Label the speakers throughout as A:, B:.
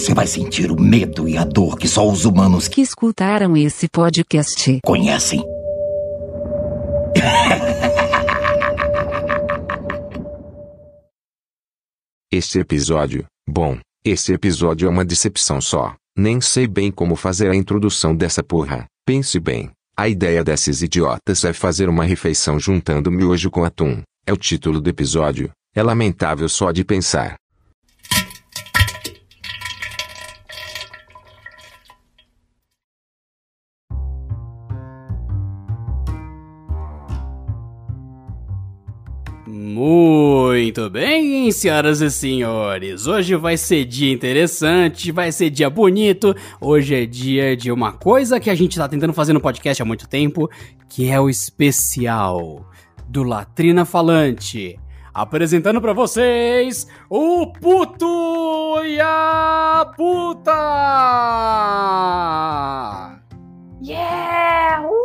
A: você vai sentir o medo e a dor que só os humanos
B: que escutaram esse podcast
A: conhecem.
C: Esse episódio, bom, esse episódio é uma decepção só. Nem sei bem como fazer a introdução dessa porra. Pense bem. A ideia desses idiotas é fazer uma refeição juntando miojo com atum. É o título do episódio. É lamentável só de pensar.
D: Muito bem, senhoras e senhores. Hoje vai ser dia interessante, vai ser dia bonito. Hoje é dia de uma coisa que a gente tá tentando fazer no podcast há muito tempo, que é o especial do Latrina Falante. Apresentando para vocês o puto e a puta!
E: Yeah! Uh!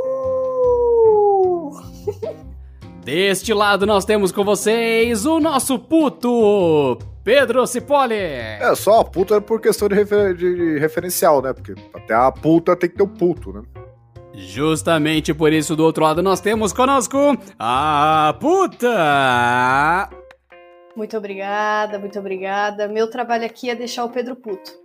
D: Deste lado nós temos com vocês o nosso puto, Pedro Cipoli.
F: É, só a puta é por questão de, refer de referencial, né? Porque até a puta tem que ter o um puto, né?
D: Justamente por isso, do outro lado, nós temos conosco a puta.
E: Muito obrigada, muito obrigada. Meu trabalho aqui é deixar o Pedro puto.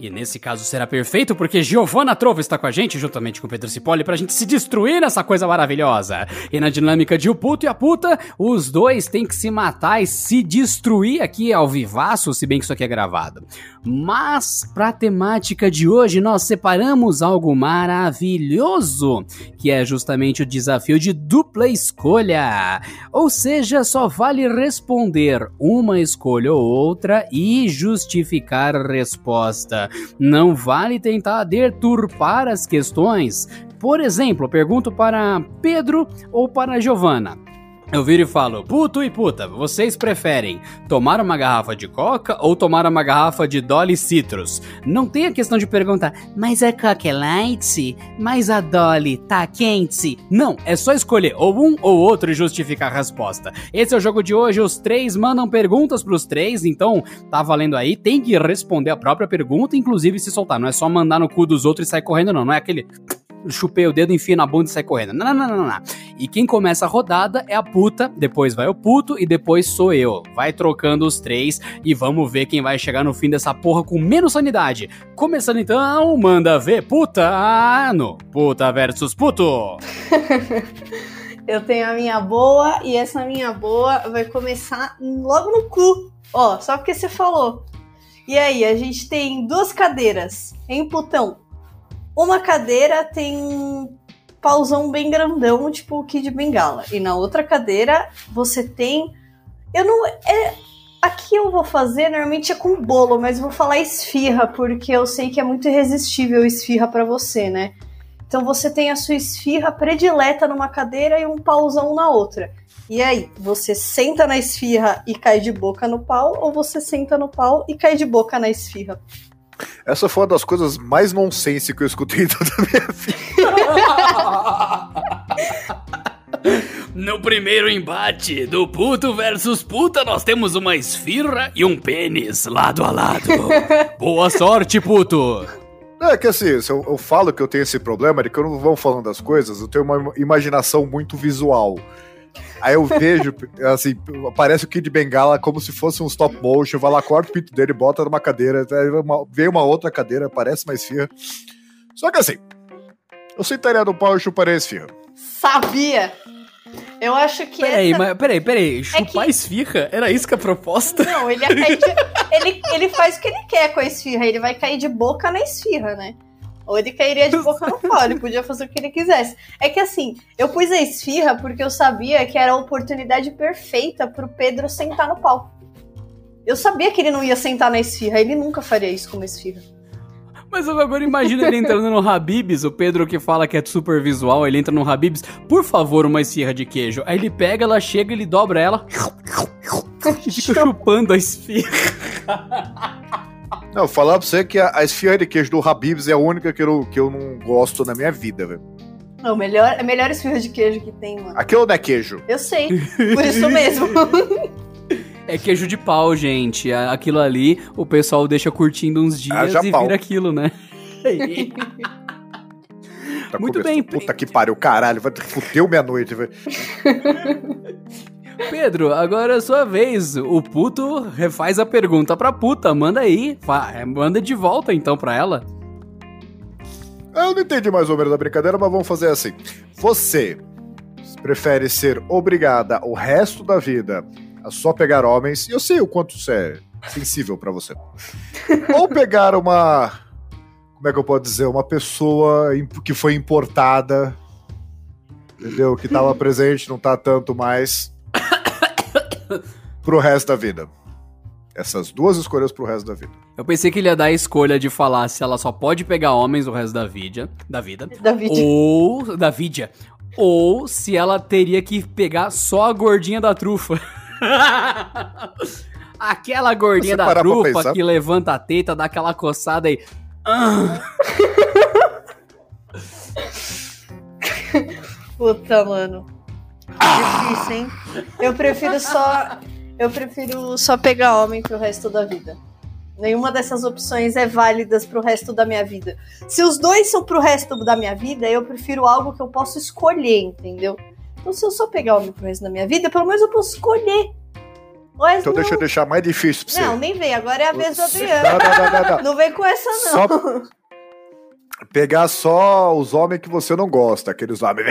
D: E nesse caso será perfeito porque Giovanna Trovo está com a gente, juntamente com Pedro Cipolli, pra gente se destruir nessa coisa maravilhosa. E na dinâmica de o puto e a puta, os dois têm que se matar e se destruir aqui ao vivaço, se bem que isso aqui é gravado. Mas, pra temática de hoje, nós separamos algo maravilhoso, que é justamente o desafio de dupla escolha. Ou seja, só vale responder uma escolha ou outra e justificar a resposta. Não vale tentar deturpar as questões. Por exemplo, pergunto para Pedro ou para Giovana. Eu viro e falo, puto e puta, vocês preferem tomar uma garrafa de coca ou tomar uma garrafa de Dolly Citrus? Não tem a questão de perguntar, mas a coca é light? Mas a Dolly tá quente? Não, é só escolher ou um ou outro e justificar a resposta. Esse é o jogo de hoje, os três mandam perguntas pros três, então tá valendo aí, tem que responder a própria pergunta, inclusive se soltar, não é só mandar no cu dos outros e sair correndo não, não é aquele chupei o dedo, enfia na bunda e sai correndo. Não, não, não, não, não. E quem começa a rodada é a puta, depois vai o puto e depois sou eu. Vai trocando os três e vamos ver quem vai chegar no fim dessa porra com menos sanidade. Começando então, manda ver puta no Puta versus Puto.
E: eu tenho a minha boa e essa minha boa vai começar logo no cu. Ó, só porque você falou. E aí, a gente tem duas cadeiras, em putão? Uma cadeira tem um pauzão bem grandão, tipo o Kid Bengala. E na outra cadeira você tem. Eu não. É, aqui eu vou fazer, normalmente é com bolo, mas vou falar esfirra, porque eu sei que é muito irresistível esfirra para você, né? Então você tem a sua esfirra predileta numa cadeira e um pauzão na outra. E aí, você senta na esfirra e cai de boca no pau, ou você senta no pau e cai de boca na esfirra?
F: Essa foi uma das coisas mais nonsense que eu escutei em toda a minha vida.
D: No primeiro embate do puto versus puta, nós temos uma esfirra e um pênis lado a lado. Boa sorte, puto!
F: É que assim, eu, eu falo que eu tenho esse problema de que eu não vou falando das coisas, eu tenho uma imaginação muito visual. Aí eu vejo, assim, aparece o Kid Bengala como se fosse um stop motion, vai lá, corta o pinto dele, bota numa cadeira, uma, vem uma outra cadeira, parece mais esfirra. Só que assim, eu sentaria no pau e chuparia a esfirra.
E: Sabia! Eu acho que.
D: Peraí, essa... mas peraí, peraí. Chupar é que... esfirra? Era isso que é a proposta?
E: Não, ele, de... ele, ele faz o que ele quer com a esfirra. Ele vai cair de boca na esfirra, né? Ou ele cairia de boca no pau, ele podia fazer o que ele quisesse. É que assim, eu pus a esfirra porque eu sabia que era a oportunidade perfeita pro Pedro sentar no pau. Eu sabia que ele não ia sentar na esfirra, ele nunca faria isso com uma esfirra.
D: Mas eu agora imagino ele entrando no Habibs, o Pedro que fala que é super visual, ele entra no Habibs, por favor, uma esfirra de queijo. Aí ele pega, ela chega, ele dobra ela e fica chupando a esfirra.
F: Não, falar pra você que a, a esfirra de queijo do Habibs é a única que eu, que eu não gosto na minha vida, velho.
E: Não, melhor, a melhor esfirra de queijo que tem, mano.
F: Aquilo não é queijo.
E: Eu sei, por isso mesmo.
D: É queijo de pau, gente. Aquilo ali, o pessoal deixa curtindo uns dias
F: Haja
D: e
F: pau.
D: vira aquilo, né?
F: Tá
D: Muito bem,
F: Puta que pariu, caralho. Vai fudeu meia-noite, velho.
D: Pedro, agora é a sua vez. O puto refaz a pergunta pra puta. Manda aí. É, Manda de volta então pra ela.
F: Eu não entendi mais ou menos a brincadeira, mas vamos fazer assim. Você prefere ser obrigada o resto da vida a só pegar homens, e eu sei o quanto isso é sensível pra você. Ou pegar uma. Como é que eu posso dizer? Uma pessoa que foi importada, entendeu? Que tava presente, não tá tanto mais. pro resto da vida. Essas duas escolhas pro resto da vida.
D: Eu pensei que ele ia dar a escolha de falar se ela só pode pegar homens o resto da vida. Da vida.
E: David.
D: Ou. Da vida. Ou se ela teria que pegar só a gordinha da trufa. aquela gordinha
F: Você
D: da trufa que levanta a teta, dá aquela coçada e.
E: Puta, mano. Difícil, hein? Eu prefiro só. Eu prefiro só pegar homem pro resto da vida. Nenhuma dessas opções é válidas pro resto da minha vida. Se os dois são pro resto da minha vida, eu prefiro algo que eu posso escolher, entendeu? Então, se eu só pegar homem pro resto da minha vida, pelo menos eu posso escolher. Mas
F: Então
E: não,
F: deixa eu deixar mais difícil pra você.
E: não, nem vem. Agora é a vez do Adriano.
F: Não, não, não, não, não.
E: Não vem com essa, não.
F: Só pegar só os homens que você não gosta, aqueles homens.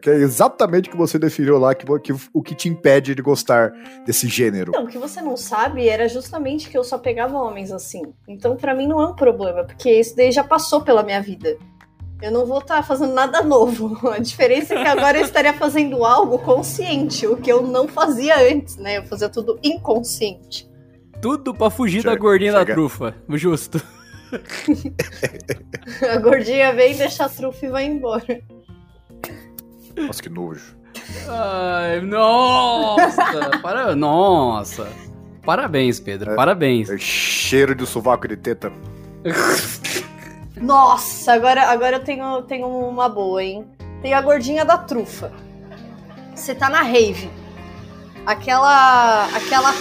F: Que é exatamente o que você definiu lá, que, que- o que te impede de gostar desse gênero.
E: Não, o que você não sabe era justamente que eu só pegava homens assim. Então, pra mim, não é um problema, porque isso daí já passou pela minha vida. Eu não vou estar fazendo nada novo. A diferença é que agora eu estaria fazendo algo consciente, o que eu não fazia antes, né? Eu fazia tudo inconsciente.
D: tudo pra fugir da
F: Chega,
D: gordinha da
F: chega.
D: trufa. Justo.
E: A gordinha vem, deixa a trufa e vai embora.
F: Nossa, que nojo.
D: Ai, nossa! para... Nossa! Parabéns, Pedro.
F: É.
D: Parabéns.
F: É cheiro de sovaco de teta.
E: Nossa, agora, agora eu tenho, tenho uma boa, hein? Tem a gordinha da trufa. Você tá na rave. Aquela. Aquela.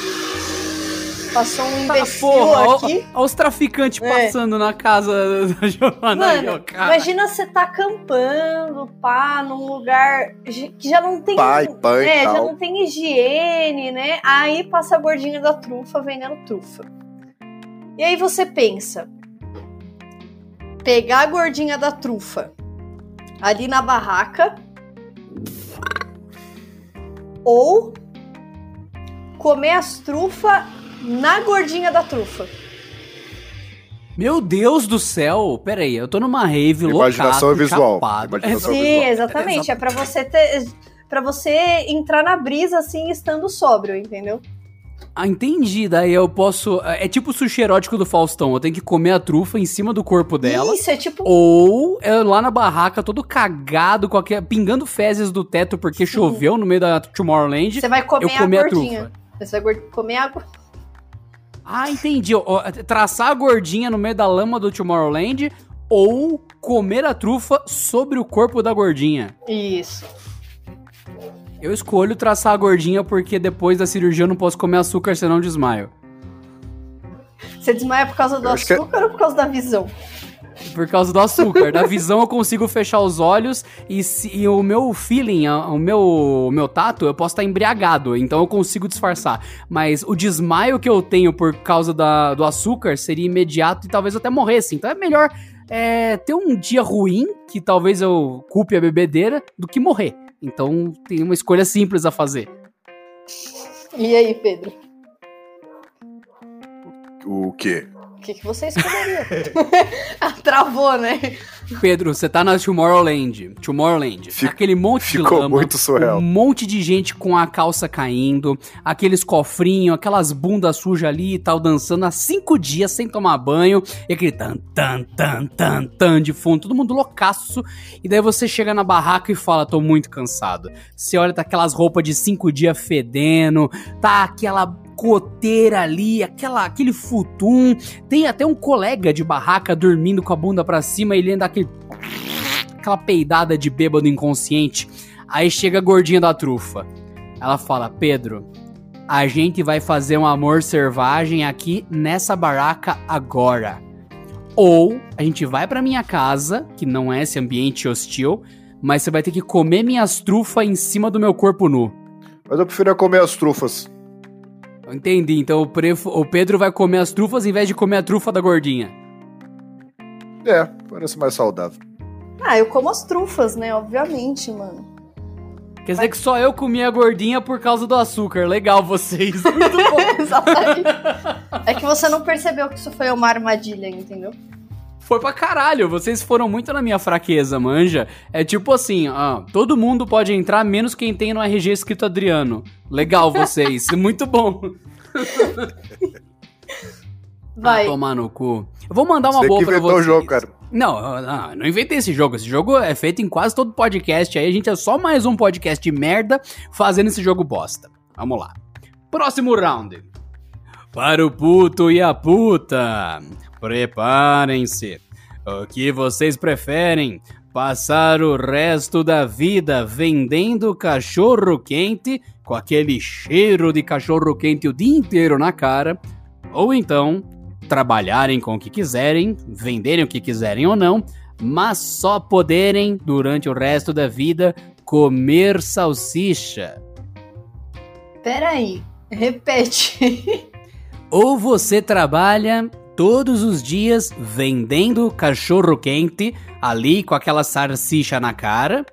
E: Passou um imbecil
D: Porra, ó-
E: aqui.
D: ó os traficantes
E: É.
D: passando na casa da Giovanna aí, ó,
E: Mano,
D: cara.
E: imagina você tá acampando, pá, num lugar que já não tem.
F: Pai, pai
E: é, já não tem higiene, né? Aí passa a gordinha da trufa vendendo trufa. E aí você pensa: pegar a gordinha da trufa ali na barraca ou comer as trufas na gordinha da trufa.
D: Meu Deus do céu! Pera aí, eu tô numa rave
F: Imaginação
D: loucaço,
F: visual.
D: chapado.
F: Imaginação
E: Sim,
F: visual.
E: exatamente. É pra você ter. Pra você entrar na brisa assim, estando sóbrio, entendeu?
D: Ah, entendi. Daí eu posso. É tipo o sushi erótico do Faustão. Eu tenho que comer a trufa em cima do corpo dela.
E: Isso, é tipo.
D: Ou é lá na barraca, todo cagado, com aquele, pingando fezes do teto porque choveu no meio da Tomorrowland.
E: Você vai comer
D: Eu
E: a
D: a
E: gordinha.
D: trufa.
E: Você vai comer a.
D: Ah, entendi. Traçar a gordinha no meio da lama do Tomorrowland ou comer a trufa sobre o corpo da gordinha.
E: Isso.
D: Eu escolho traçar a gordinha porque depois da cirurgia eu não posso comer açúcar, senão desmaio.
E: Você desmaia por causa do
F: que é-
E: açúcar ou por causa da visão?
D: Por causa do açúcar. da visão eu consigo fechar os olhos e, se- e o meu feeling, o meu, o meu tato, eu posso estar embriagado, então eu consigo disfarçar. Mas o desmaio que eu tenho por causa da- do açúcar seria imediato e talvez eu até morresse. Então é melhor é, ter um dia ruim, que talvez eu culpe a bebedeira, do que morrer. Então tem uma escolha simples a fazer.
E: E aí, Pedro?
F: O quê?
E: O que, que você escolheria? ah, travou, né?
D: Pedro, você tá na Tomorrowland. Tomorrowland.
F: Fic-
D: aquele monte de
F: ficou
D: lama.
F: muito surreal.
D: Um monte de gente com a calça caindo. Aqueles cofrinhos, aquelas bundas sujas ali e tal, dançando há cinco dias sem tomar banho. E aquele tan, tan, tan, tan, tan de fundo. Todo mundo loucaço. E daí você chega na barraca e fala, tô muito cansado. Você olha, tá aquelas roupas de cinco dias fedendo. Tá aquela coteira ali, aquela, aquele futum. Tem até um colega de barraca dormindo com a bunda pra cima e ele ainda aquele. aquela peidada de bêbado inconsciente. Aí chega a gordinha da trufa. Ela fala: Pedro, a gente vai fazer um amor selvagem aqui nessa baraca agora. Ou a gente vai pra minha casa, que não é esse ambiente hostil, mas você vai ter que comer minhas trufas em cima do meu corpo nu.
F: Mas eu prefiro comer as trufas.
D: Entendi, então o, prefo- o Pedro vai comer as trufas em vez de comer a trufa da gordinha.
F: É, parece mais saudável.
E: Ah, eu como as trufas, né? Obviamente, mano.
D: Quer dizer que só eu comi a gordinha por causa do açúcar. Legal vocês. Muito bom.
E: Exatamente. É que você não percebeu que isso foi uma armadilha, entendeu?
D: Foi pra caralho, vocês foram muito na minha fraqueza, manja. É tipo assim, ah, todo mundo pode entrar, menos quem tem no RG escrito Adriano. Legal vocês, muito bom.
E: Vai.
D: Ah, tomar no cu. Eu vou mandar uma
F: Você
D: boa
F: que
D: pra
F: inventou
D: vocês.
F: o jogo, cara.
D: Não, não, eu não inventei esse jogo. Esse jogo é feito em quase todo podcast. Aí a gente é só mais um podcast de merda fazendo esse jogo bosta. Vamos lá. Próximo round. Para o puto e a puta. Preparem-se. O que vocês preferem? Passar o resto da vida vendendo cachorro quente com aquele cheiro de cachorro quente o dia inteiro na cara? Ou então trabalharem com o que quiserem, venderem o que quiserem ou não, mas só poderem, durante o resto da vida, comer salsicha.
E: Peraí. Repete.
D: Ou você trabalha todos os dias vendendo cachorro quente ali com aquela salsicha na cara.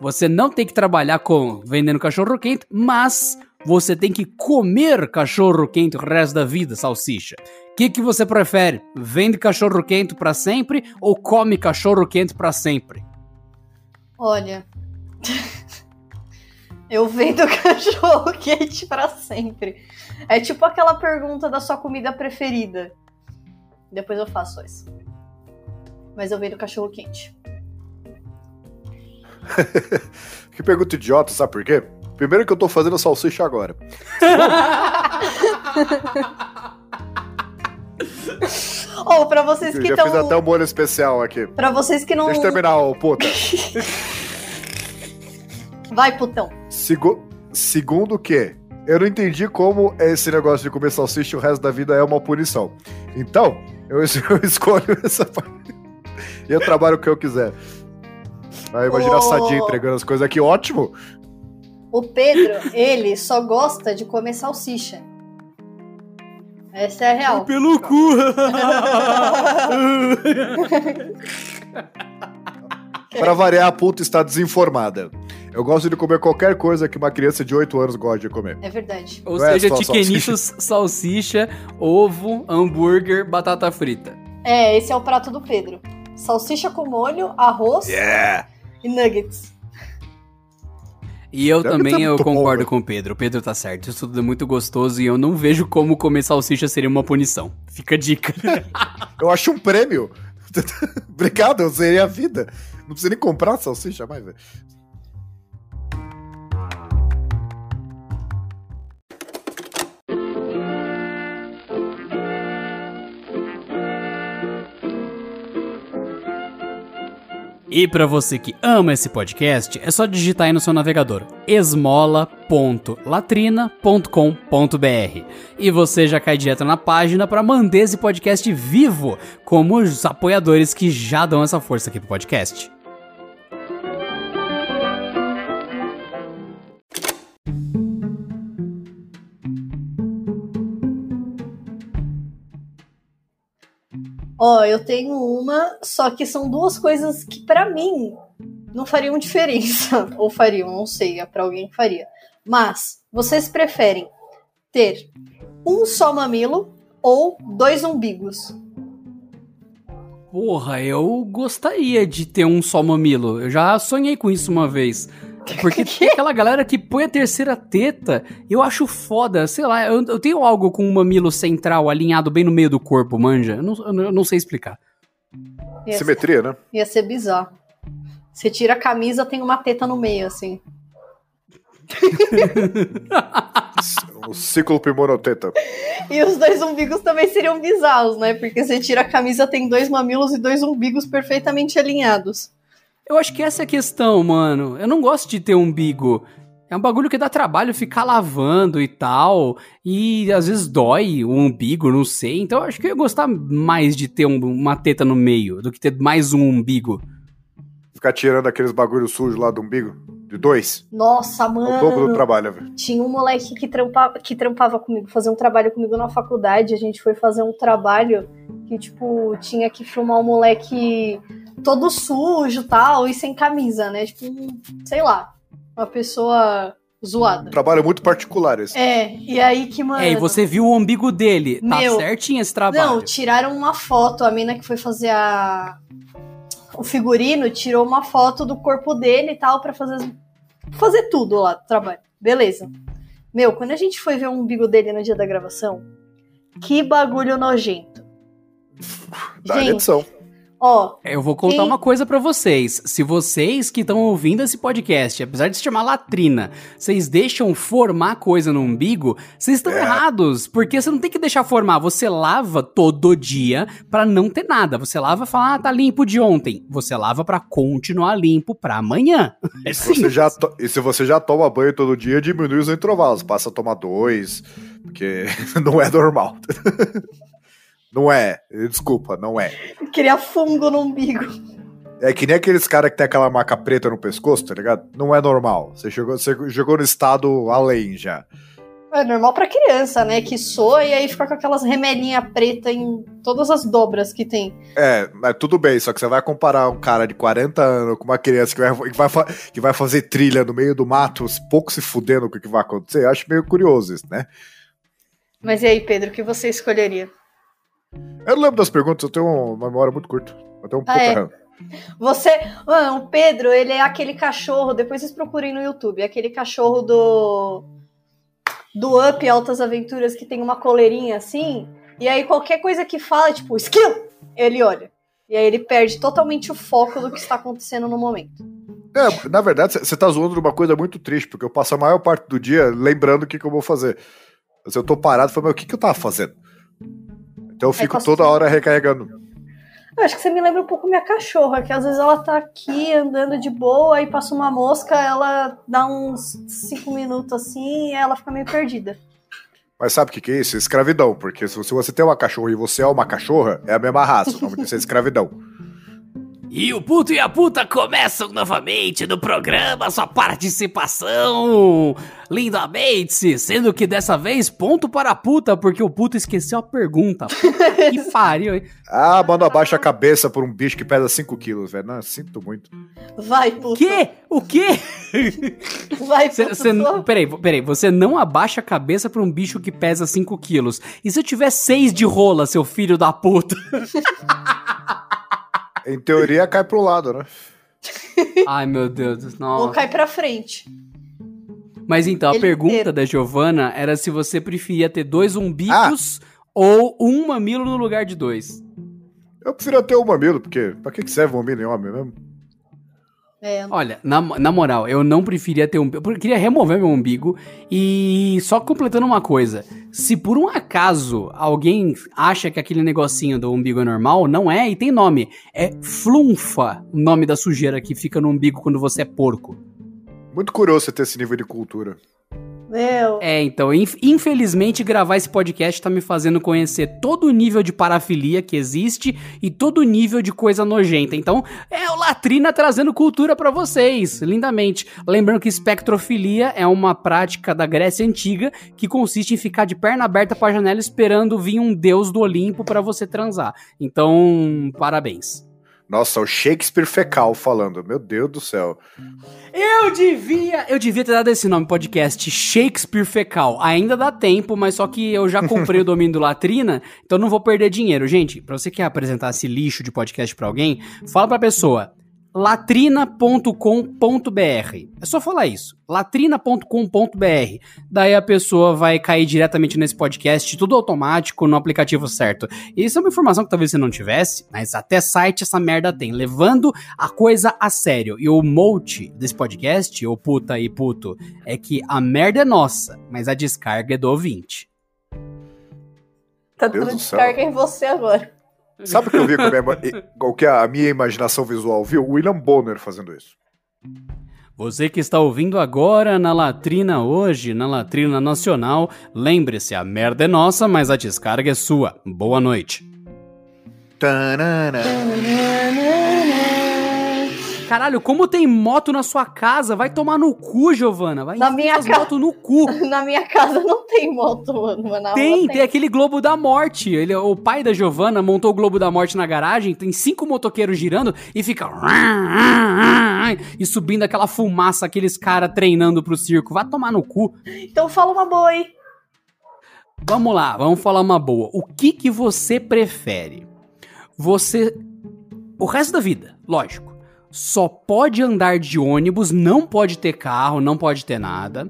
D: Você não tem que trabalhar com vendendo cachorro quente, mas você tem que comer cachorro quente o resto da vida, salsicha. O que, que você prefere? Vende cachorro quente pra sempre ou come cachorro quente pra sempre?
E: Olha. Eu vendo cachorro quente pra sempre. É tipo aquela pergunta da sua comida preferida. Depois eu faço isso. Mas eu vendo cachorro quente.
F: Que pergunta idiota, sabe por quê? Primeiro que eu tô fazendo salsicha agora.
E: Ou pra vocês
F: Eu
E: que
F: já fiz até
E: estão.
F: um molho especial aqui.
E: Pra vocês que não.
F: Deixa eu terminar, ô puta.
E: Vai, putão.
F: Segu- Segundo que, eu não entendi como esse negócio de comer salsicha o resto da vida é uma punição. Então, eu, eu escolho essa parte. E eu trabalho o que eu quiser. Aí imagina a
E: Ô.
F: Sadia entregando as coisas aqui, ótimo.
E: O Pedro, ele só gosta de comer salsicha. Essa é a real.
D: Pelo cu!
F: Pra variar, a puta está desinformada. Eu gosto de comer qualquer coisa que uma criança de 8 anos gosta de comer.
E: É verdade.
D: Ou
F: Não é
D: seja,
F: só
D: tiquenitos, salsicha, ovo, hambúrguer, batata frita.
E: É, esse é o prato do Pedro. Salsicha com molho, arroz
F: Yeah!
E: e nuggets.
D: E eu
F: Deve
D: também
F: ter
D: eu concordo
F: bom,
D: com o Pedro. O Pedro tá certo. Isso tudo é muito gostoso e eu não vejo como comer salsicha seria uma punição. Fica a dica.
F: Eu acho um prêmio. Obrigado, eu zerei a vida. Não precisa nem comprar salsicha mais, velho.
D: E pra você que ama esse podcast, é só digitar aí no seu navegador esmola.latrina.com.br e você já cai direto na página para manter esse podcast vivo, como os apoiadores que já dão essa força aqui pro podcast.
E: Ó, eu tenho uma, só que são duas coisas que pra mim não fariam diferença. Ou fariam, não sei, é pra alguém que faria. Mas, vocês preferem ter um só mamilo ou dois umbigos?
D: Porra, eu gostaria de ter um só mamilo. Eu já sonhei com isso uma vez. Porque tem aquela galera que põe a terceira teta, eu acho foda, sei lá, eu, eu tenho algo com um mamilo central alinhado bem no meio do corpo, manja? Eu não, eu não- sei explicar.
E: Ia ser,
F: Simetria, né?
E: ia ser bizarro. Você tira a camisa, tem uma teta no meio, assim.
F: O ciclo pimonoteta.
E: E os dois umbigos também seriam bizarros, né? Porque você tira a camisa, tem dois mamilos e dois umbigos perfeitamente alinhados.
D: Eu acho que essa é a questão, mano. Eu não gosto de ter umbigo. É um bagulho que dá trabalho ficar lavando e tal. E às vezes dói o umbigo, não sei. Então eu acho que eu ia gostar mais de ter um- uma teta no meio do que ter mais um umbigo.
F: Ficar tirando aqueles bagulho sujos lá do umbigo. De dois.
E: Nossa,
F: É o dobro do
E: mano.
F: trabalho, velho.
E: Tinha um moleque que trampava, que trampava comigo, fazia um trabalho comigo na faculdade. A gente foi fazer um trabalho que, tipo, tinha que filmar um moleque todo sujo e tal, e sem camisa, né? Tipo, sei lá, uma pessoa zoada.
F: Um trabalho muito particular esse.
E: É, e aí que, mano.
D: É, e você viu o umbigo dele. Tá
E: Meu,
D: certinho esse trabalho.
E: Não, tiraram uma foto. A mina que foi fazer a... o figurino tirou uma foto do corpo dele e tal pra fazer fazer tudo lá do trabalho. Beleza. Meu, quando a gente foi ver o umbigo dele no dia da gravação, que bagulho nojento.
F: Da
E: gente,
F: edição.
E: ó,
D: Eu vou contar
E: Quem-
D: uma coisa pra vocês. Se vocês que estão ouvindo esse podcast, apesar de se chamar latrina, vocês deixam formar coisa no umbigo, vocês estão
F: É.
D: errados. Porque você não tem que deixar formar. Você lava todo dia pra não ter nada. Você lava e fala, ah, tá limpo de ontem. Você lava pra continuar limpo pra amanhã. É
F: Se você
D: simples.
F: já to- E se você já toma banho todo dia, diminui os intervalos. Passa a tomar dois, porque não é normal. não é. Desculpa, não é.
E: queria fungo no umbigo.
F: É que nem aqueles caras que tem aquela marca preta no pescoço, tá ligado? Não é normal. Você chegou, você chegou no estado além já.
E: É normal pra criança, né? Que soa e aí fica com aquelas remelinhas preta em todas as dobras que tem.
F: É, mas tudo bem, só que você vai comparar um cara de 40 anos com uma criança que vai, que vai, que vai fazer trilha no meio do mato, pouco se fudendo com o que vai acontecer. Eu acho meio curioso isso, né?
E: Mas e aí, Pedro, o que você escolheria?
F: Eu não lembro das perguntas, eu tenho uma memória muito curta. Eu tenho um
E: Ah,
F: pouco
E: é?
F: errado.
E: Você. Mano, o Pedro, ele é aquele cachorro. Depois vocês procurem no YouTube. É aquele cachorro do. Do Up Altas Aventuras que tem uma coleirinha assim. E aí qualquer coisa que fala, tipo, skill! Ele olha. E aí ele perde totalmente o foco do que está acontecendo no momento.
F: É, na verdade, você tá zoando de uma coisa muito triste, porque eu passo a maior parte do dia lembrando o que, que eu vou fazer. Se eu tô parado, falo, meu, o que, que eu tava fazendo? Então eu fico
E: posso-
F: toda hora recarregando.
E: Eu acho que você me lembra um pouco minha cachorra, que às vezes ela tá aqui andando de boa, aí passa uma mosca, ela dá uns cinco minutos assim e ela fica meio perdida.
F: Mas sabe o que, que é isso? Escravidão. Porque se se você tem uma cachorra e você é uma cachorra, é a mesma raça. O nome disso é escravidão.
D: E o puto e a puta começam novamente no programa, sua participação lindamente, sendo que dessa vez ponto para a puta, porque o puto esqueceu a pergunta. que pariu, hein?
F: Ah, mano, abaixa a cabeça por um bicho que pesa 5 quilos, velho. Não, sinto muito.
E: Vai, puto.
D: Que? O quê?
E: Vai, puto.
D: cê, peraí, peraí, você não abaixa a cabeça pra um bicho que pesa 5 quilos. E se eu tiver 6 de rola, seu filho da puta?
F: Em teoria, cai pro lado, né?
D: Ai, meu Deus.
E: Ou
D: Nossa.
E: cai pra frente.
D: Mas então, a
E: Ele
D: pergunta
E: inteiro.
D: da Giovana era se você preferia ter dois umbigos ou um mamilo no lugar de dois.
F: Eu prefiro ter um mamilo, porque pra que que serve um mamilo em homem mesmo?
E: É,
D: Olha, na, na moral, eu não preferia ter um. Eu queria remover meu umbigo. E só completando uma coisa: se por um acaso alguém acha que aquele negocinho do umbigo é normal, não é e tem nome. É flunfa o nome da sujeira que fica no umbigo quando você é porco.
F: Muito curioso você ter esse nível de cultura.
E: Meu.
D: É, então, inf- infelizmente, gravar esse podcast tá me fazendo conhecer todo o nível de parafilia que existe e todo o nível de coisa nojenta. Então, é o Latrina trazendo cultura pra vocês, lindamente. Lembrando que espectrofilia é uma prática da Grécia Antiga que consiste em ficar de perna aberta pra janela esperando vir um deus do Olimpo pra você transar. Então, parabéns.
F: Nossa, o Shakespeare fecal falando. Meu Deus do céu.
D: Eu devia, eu devia ter dado esse nome podcast, Shakespeare Fecal. Ainda dá tempo, mas só que eu já comprei o domínio do Latrina, então não vou perder dinheiro. Gente, pra você que quer apresentar esse lixo de podcast pra alguém, fala pra pessoa latrina.com.br. É só falar isso, latrina.com.br. Daí a pessoa vai cair diretamente nesse podcast, tudo automático no aplicativo certo. Isso é uma informação que talvez você não tivesse, mas até site essa merda tem, levando a coisa a sério. E o mote desse podcast, o puta e puto, é que a merda é nossa, mas a descarga é do ouvinte.
E: Tá
F: Deus
E: dando
F: do céu.
E: descarga em você agora.
F: Sabe o que eu vi com o que a minha imaginação visual viu? William Bonner fazendo isso.
D: Você que está ouvindo agora na latrina hoje, na latrina nacional, lembre-se, a merda é nossa, mas a descarga é sua. Boa noite.
F: Tanana.
D: Caralho, como tem moto na sua casa? Vai tomar no cu, Giovana. Vai
E: Na minha
D: as
E: ca-
D: motos no cu.
E: Na minha casa não tem moto, mano.
D: Tem,
E: rua
D: tem aquele Globo da Morte. Ele, o pai da Giovana montou o Globo da Morte na garagem, tem cinco motoqueiros girando e fica. E subindo aquela fumaça, aqueles caras treinando pro circo. Vai tomar no cu.
E: Então fala uma boa aí.
D: Vamos lá, vamos falar uma boa. O que que você prefere? Você. O resto da vida, lógico. Só pode andar de ônibus, não pode ter carro, não pode ter nada.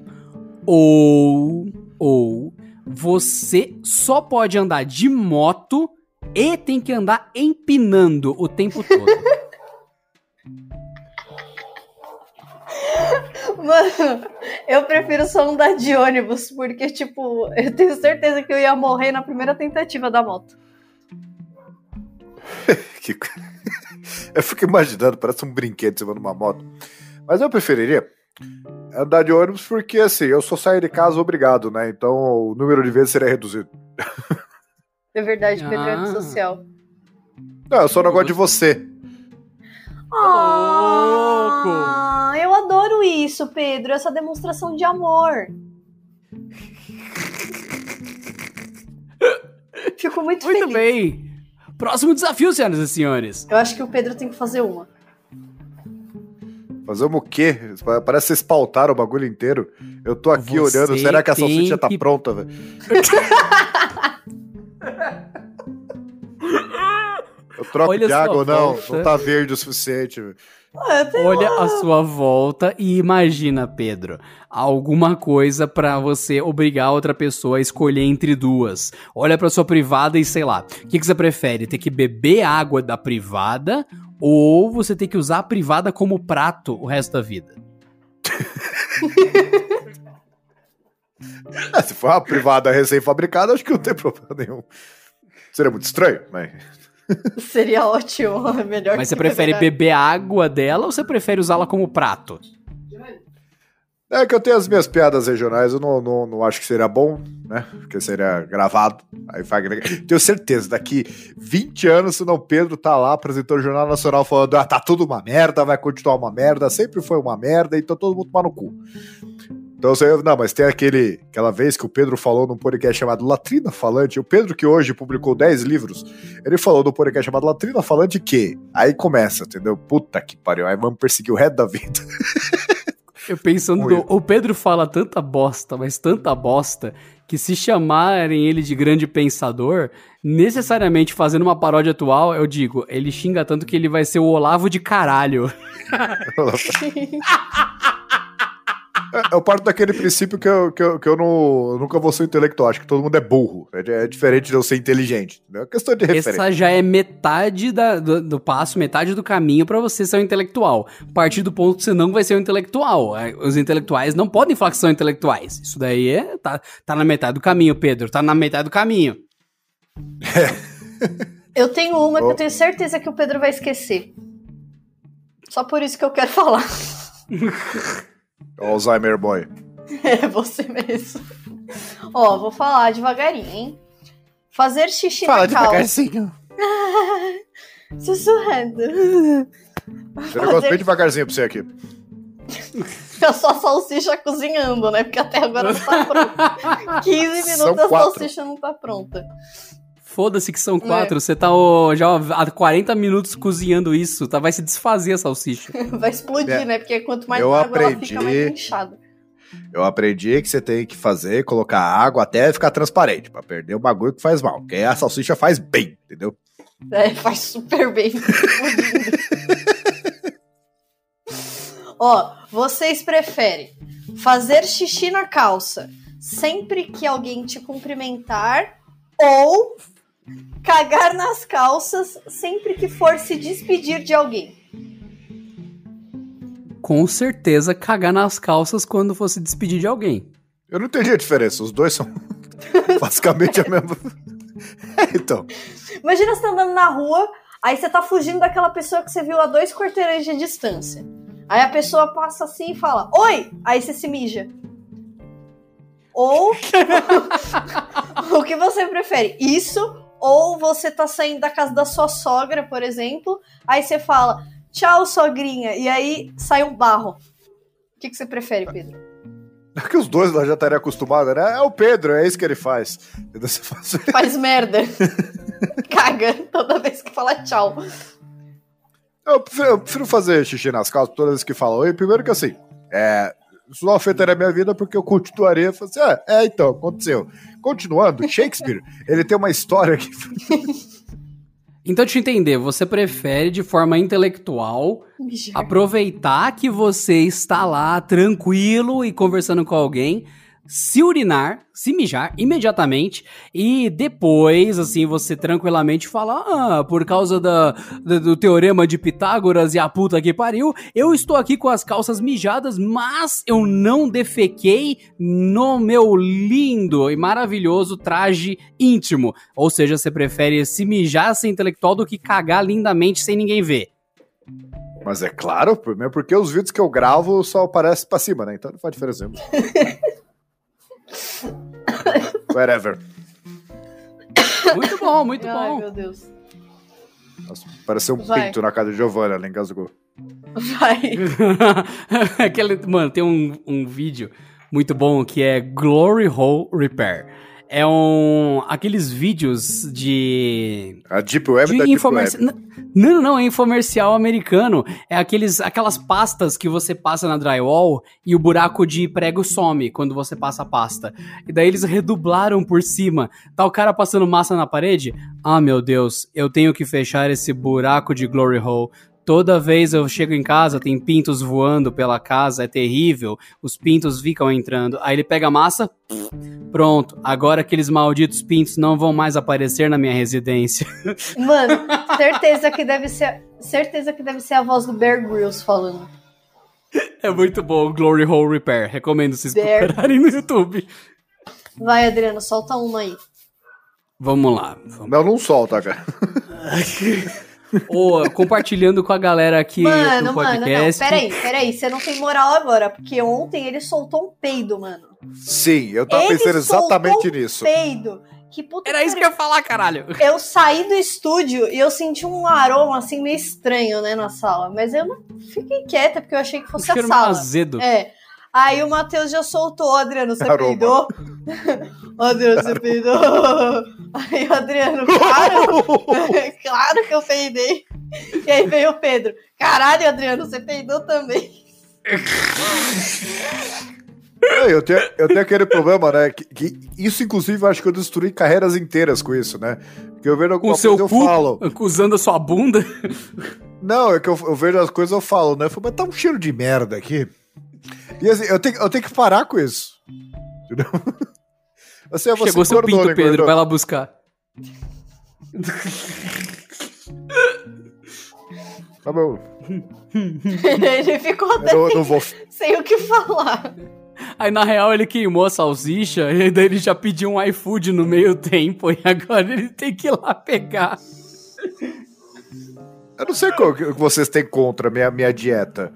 D: Ou. Ou. Você só pode andar de moto e tem que andar empinando o tempo todo.
E: Mano, eu prefiro só andar de ônibus, porque, tipo, eu tenho certeza que eu ia morrer na primeira tentativa da moto.
F: Que- Eu fico imaginando, parece um brinquedo em cima de uma moto. Mas eu preferiria andar de ônibus porque, assim, eu só saio de casa obrigado, né? Então o número de vezes seria reduzido.
E: É verdade, Pedro é
D: Ah.
E: antissocial.
F: Não, eu só não gosto de você.
E: Ah, eu adoro isso, Pedro, essa demonstração de amor. Fico muito,
D: Muito
E: feliz.
D: bem. Próximo desafio, senhoras e senhores.
E: Eu acho que o Pedro tem que fazer uma.
F: Fazemos o quê? Parece que vocês pautaram o bagulho inteiro. Eu tô aqui
D: Você
F: olhando, será que a salsicha tá
D: que-
F: pronta, velho? Eu troco
D: Olha
F: de água ou não?
D: volta.
F: Não tá verde o suficiente, velho.
E: Ah,
D: Olha a sua volta e imagina, Pedro, alguma coisa pra você obrigar outra pessoa a escolher entre duas. Olha pra sua privada e sei lá, o que, que você prefere? Ter que beber água da privada ou você ter que usar a privada como prato o resto da vida?
F: Ah, se for uma privada recém-fabricada, acho que não tem problema nenhum. Seria muito estranho, mas.
E: Seria ótimo, é melhor
D: Mas você prefere beber a água dela ou você prefere usá-la como prato?
F: É que eu tenho as minhas piadas regionais, eu não, não, não acho que seria bom, né? Porque seria gravado. Aí faz... Tenho certeza, daqui 20 anos, se não Pedro tá lá apresentando o Jornal Nacional falando: ah, tá tudo uma merda, vai continuar uma merda, sempre foi uma merda, então todo mundo tomar no cu. Então você. Não, mas tem aquele, aquela vez que o Pedro falou num podcast chamado Latrina Falante. O Pedro, que hoje publicou 10 livros, ele falou num podcast chamado Latrina Falante que. Aí começa, entendeu? Puta que pariu, aí vamos perseguir o resto da vida.
D: Eu pensando,
F: Muito.
D: o Pedro fala tanta bosta, mas tanta bosta, que se chamarem ele de grande pensador, necessariamente fazendo uma paródia atual, eu digo, ele xinga tanto que ele vai ser o Olavo de caralho.
F: Eu parto daquele princípio que eu, que eu, que eu não, eu nunca vou ser intelectual, acho que todo mundo é burro. É, é diferente de eu ser inteligente. É uma questão de referência.
D: Essa já é metade da- do, do passo, metade do caminho pra você ser um intelectual. A partir do ponto que você não vai ser um intelectual. É, Os intelectuais não podem falar que são intelectuais. Isso daí é, tá, tá na metade do caminho, Pedro. Tá na metade do caminho.
E: Eu tenho uma que
F: Oh.
E: eu tenho certeza que o Pedro vai esquecer. Só por isso que eu quero falar.
F: Alzheimer Boy.
E: É você mesmo. Ó, vou falar devagarinho, hein? Fazer xixi na calça. Sussurrando.
F: Eu gosto bem devagarzinho pra você aqui.
E: A sua salsicha cozinhando, né? Porque até agora não tá pronta. 15
F: São
E: minutos a
F: quatro.
E: salsicha não tá pronta.
D: Foda-se que são
E: É.
D: quatro. Você tá ó, já há 40 minutos cozinhando isso, tá? Vai se desfazer a salsicha.
E: Vai explodir,
F: É.
E: né? Porque quanto mais
F: Eu
E: água ela
F: aprendi.
E: fica, mais inchada.
F: Eu aprendi que você tem que fazer, colocar água até ficar transparente, pra perder o bagulho que faz mal. Porque a salsicha faz bem, entendeu?
E: É, faz super bem. Ó, vocês preferem fazer xixi na calça sempre que alguém te cumprimentar ou cagar nas calças sempre que for se despedir de alguém?
D: Com certeza cagar nas calças quando fosse despedir de alguém.
F: Eu não entendi a diferença. Os dois são basicamente a mesma. É, então.
E: Imagina você tá andando na rua, aí você tá fugindo daquela pessoa que você viu a dois quarteirões de distância. Aí a pessoa passa assim e fala, oi! Aí você se mija. Ou o que você prefere? Isso ou você tá saindo da casa da sua sogra, por exemplo, aí você fala, tchau, sogrinha, e aí sai um barro. O que, que você prefere, Pedro?
F: É que os dois lá já estariam acostumados, né? É o Pedro, é isso que ele faz. Faz-
E: Faz merda. Caga toda vez que fala tchau.
F: Eu prefiro, eu prefiro fazer xixi nas calças todas as vezes que falam oi. Primeiro que assim, é, isso não afetaria a minha vida porque eu continuaria assim, é, é, então, aconteceu. Continuando, Shakespeare, ele tem uma história que
D: Então, deixa eu entender, você prefere de forma intelectual aproveitar que você está lá tranquilo e conversando com alguém, se urinar, se mijar imediatamente e depois, assim, você tranquilamente falar, ah, por causa da, da- do teorema de Pitágoras e a puta que pariu, eu estou aqui com as calças mijadas, mas eu não defequei no meu lindo e maravilhoso traje íntimo. Ou seja, você prefere se mijar sem intelectual do que cagar lindamente sem ninguém ver.
F: Mas é claro, primeiro porque os vídeos que eu gravo só aparecem pra cima, né? Então não faz diferença. nenhuma. Whatever.
D: Muito bom, muito
E: Ai,
D: bom.
E: meu Deus.
F: Nossa, pareceu um
E: Vai.
F: pinto na casa de Giovanna, ela engasgou.
E: Vai.
D: Aquele, mano, tem um, um vídeo muito bom que é Glory Hole Repair. É um. aqueles vídeos de.
F: A Deep Web
D: de
F: da Deep
D: infomerci-
F: Web.
D: N- Não, não, não, é infomercial americano. É aqueles, aquelas pastas que você passa na drywall e o buraco de prego some quando você passa a pasta. E daí eles redublaram por cima. Tá o cara passando massa na parede? Ah, meu Deus, eu tenho que fechar esse buraco de glory hole. Toda vez eu chego em casa, tem pintos voando pela casa, é terrível. Os pintos ficam entrando. Aí ele pega a massa, pronto. Agora aqueles malditos pintos não vão mais aparecer na minha residência.
E: Mano, certeza que deve ser. Certeza que deve ser a voz do Bear Grylls falando.
D: É muito bom, Glory Hole Repair. Recomendo vocês
E: There.
D: procurarem no YouTube.
E: Vai, Adriano, solta uma aí.
D: Vamos lá. Vamos.
F: Não, não solta, cara.
D: Ô, compartilhando com a galera aqui
E: mano,
D: do
E: mano, não.
D: podcast.
E: Peraí, peraí. Você não tem moral agora. Porque ontem ele soltou um peido, mano.
F: Sim, eu tava
E: Ele
F: pensando exatamente
E: soltou um
F: nisso.
E: Peido. Que puta
D: Era isso que eu ia falar, caralho.
E: Eu saí do estúdio e eu senti um aroma assim meio estranho, né, na sala. Mas eu não fiquei quieta porque eu achei que fosse a
D: cheiro meio
E: sala.
D: azedo.
E: É. Aí o Matheus já soltou, Adriano, você
F: Aroma.
E: peidou? Adriano, você peidou? Aí o Adriano, claro, claro que eu peidei. E aí veio o Pedro, caralho, Adriano, você peidou também.
F: Eu, tenho, eu tenho aquele problema, né? Que, que isso, inclusive, eu acho que eu destruí carreiras inteiras com isso, né? Porque eu vejo
D: Com
F: alguma
D: seu
F: coisa eu
D: cu,
F: falo.
D: acusando a sua bunda.
F: Não, é que eu, eu vejo as coisas eu falo, né? Eu falo, mas tá um cheiro de merda aqui. E assim, eu tenho, eu tenho que parar com isso. Entendeu? Assim, você
D: Chegou seu pinto,
F: né,
D: Pedro,
F: engordou?
D: vai lá buscar.
F: Tá bom.
E: Ele ficou até
F: Eu não vou.
E: sem o que falar.
D: Aí, na real, ele queimou a salsicha e daí ele já pediu um iFood no meio tempo e agora ele tem que ir lá pegar.
F: Eu não sei o que vocês têm contra a minha, minha dieta.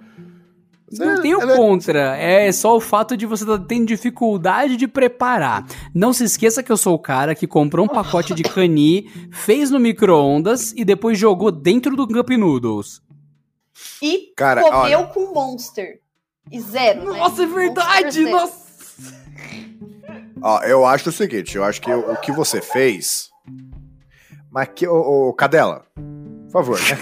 D: Não
F: É,
D: tenho
F: ela é-
D: contra, é só o fato de você estar tendo dificuldade de preparar. Não se esqueça que eu sou o cara que comprou um pacote de cani, fez no micro-ondas e depois jogou dentro do Cup Noodles.
E: E
F: Cara,
E: comeu
F: olha.
E: com Monster. E zero, né?
D: Nossa, é verdade!
E: Monster.
D: Nossa!
F: Ó, eu acho o seguinte, eu acho que o, o que você fez. Mas que. Ô, ô, Cadela, por favor, né?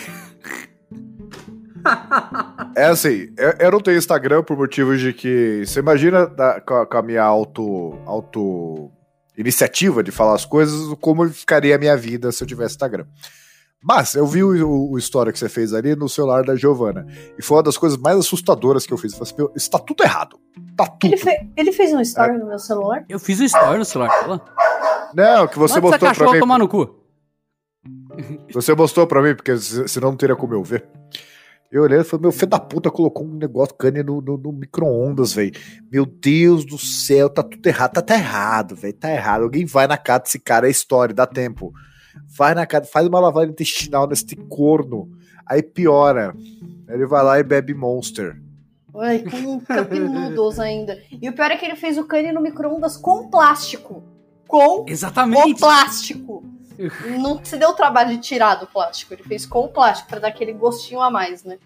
F: É assim, eu, eu não tenho Instagram por motivos de que. Você imagina da- com, a, com a minha auto, auto iniciativa de falar as coisas, como ficaria a minha vida se eu tivesse Instagram. Mas eu vi o, o, o story que você fez ali no celular da Giovana. E foi uma das coisas mais assustadoras que eu fiz. Eu falei assim, meu, isso tá tudo errado. Tá tudo.
E: Ele, fe- ele fez um story no meu celular?
D: Eu fiz o story no celular dela.
F: Não, que você
D: Manda
F: mostrou pra mim.
D: tomar no cu.
F: Você mostrou pra mim, porque se- senão não teria como eu ver. Eu olhei e falei, meu filho da puta colocou um negócio cane no, no, no micro-ondas, velho. Meu Deus do céu, tá tudo errado. Tá, tá errado, velho. Tá errado. Alguém vai na casa desse cara, é história, dá tempo. vai na casa, faz uma lavagem intestinal nesse corno. Aí piora. Ele vai lá e bebe Monster.
E: Ai, com cup noodles ainda. E o pior é que ele fez o cane no micro-ondas com plástico. Com o
D: Exatamente.
E: plástico. Não se deu o trabalho de tirar do plástico. Ele fez com o plástico pra dar aquele gostinho a mais, né?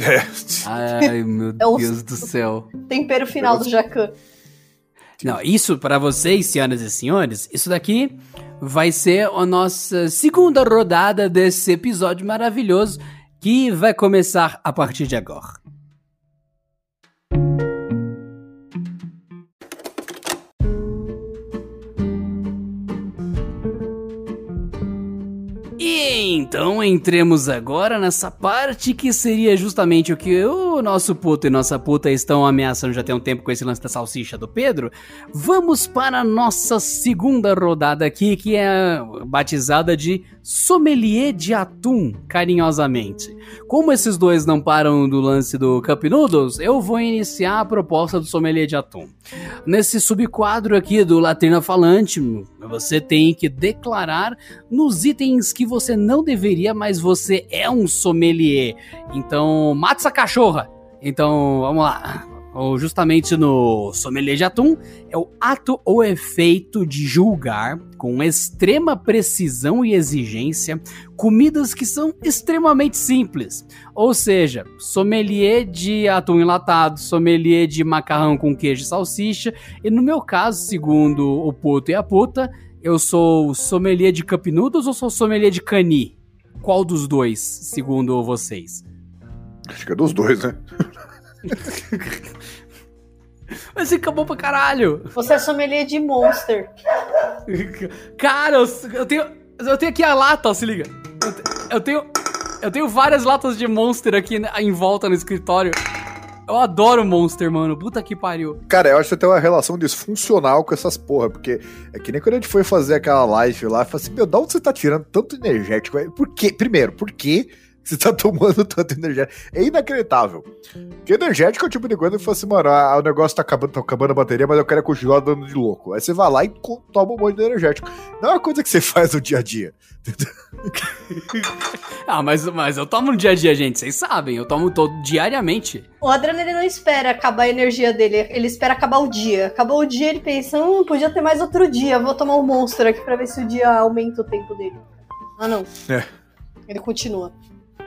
F: É.
D: Ai, meu
E: É o-
D: Deus do céu.
E: Tempero final do Jacan.
D: Não, isso para vocês, senhoras e senhores, isso daqui vai ser a nossa segunda rodada desse episódio maravilhoso que vai começar a partir de agora. Então entremos agora nessa parte que seria justamente o que o nosso puto e nossa puta estão ameaçando já tem um tempo com esse lance da salsicha do Pedro. Vamos para a nossa segunda rodada aqui, que é batizada de sommelier de atum, carinhosamente. Como esses dois não param do lance do Cup Noodles, eu vou iniciar a proposta do sommelier de atum. Nesse subquadro aqui do Latrina Falante, você tem que declarar nos itens que você não deveria, mas você é um sommelier. Então, mata essa cachorra. Então, vamos lá. Ou justamente no sommelier de atum, é o ato ou efeito de julgar com extrema precisão e exigência comidas que são extremamente simples. Ou seja, sommelier de atum enlatado, sommelier de macarrão com queijo e salsicha, e no meu caso, segundo o puto e a puta, eu sou sommelier de cup noodles ou sou sommelier de cani? Qual dos dois, segundo vocês?
F: Acho que é dos dois, né?
D: Mas fica bom pra caralho!
E: Você é sommelier de Monster.
D: Cara, eu, eu tenho. Eu tenho aqui a lata, ó, se liga. Eu, eu tenho. Eu tenho várias latas de Monster aqui na- em volta no escritório. Eu adoro Monster, mano. Puta que pariu.
F: Cara, eu acho que você tem uma relação disfuncional com essas porra, porque é que nem quando a gente foi fazer aquela live lá, eu falei assim, meu, da onde você tá tirando tanto energético? Por quê? Primeiro, por que você tá tomando tanto energético? É inacreditável. Porque energético é o tipo de coisa que fala assim, mano, ah, o negócio tá acabando, tá acabando a bateria, mas eu quero continuar dando de louco. Aí você vai lá e toma um monte de energético. Não é uma coisa que você faz no dia a dia.
D: Ah, mas, mas eu tomo no dia a dia, gente. Vocês sabem. Eu tomo todo diariamente.
E: O Adriano ele não espera acabar a energia dele, ele espera acabar o dia. Acabou o dia, ele pensa, hum, podia ter mais outro dia, vou tomar um monstro aqui pra ver se o dia aumenta o tempo dele. Ah, não.
F: É.
E: Ele continua.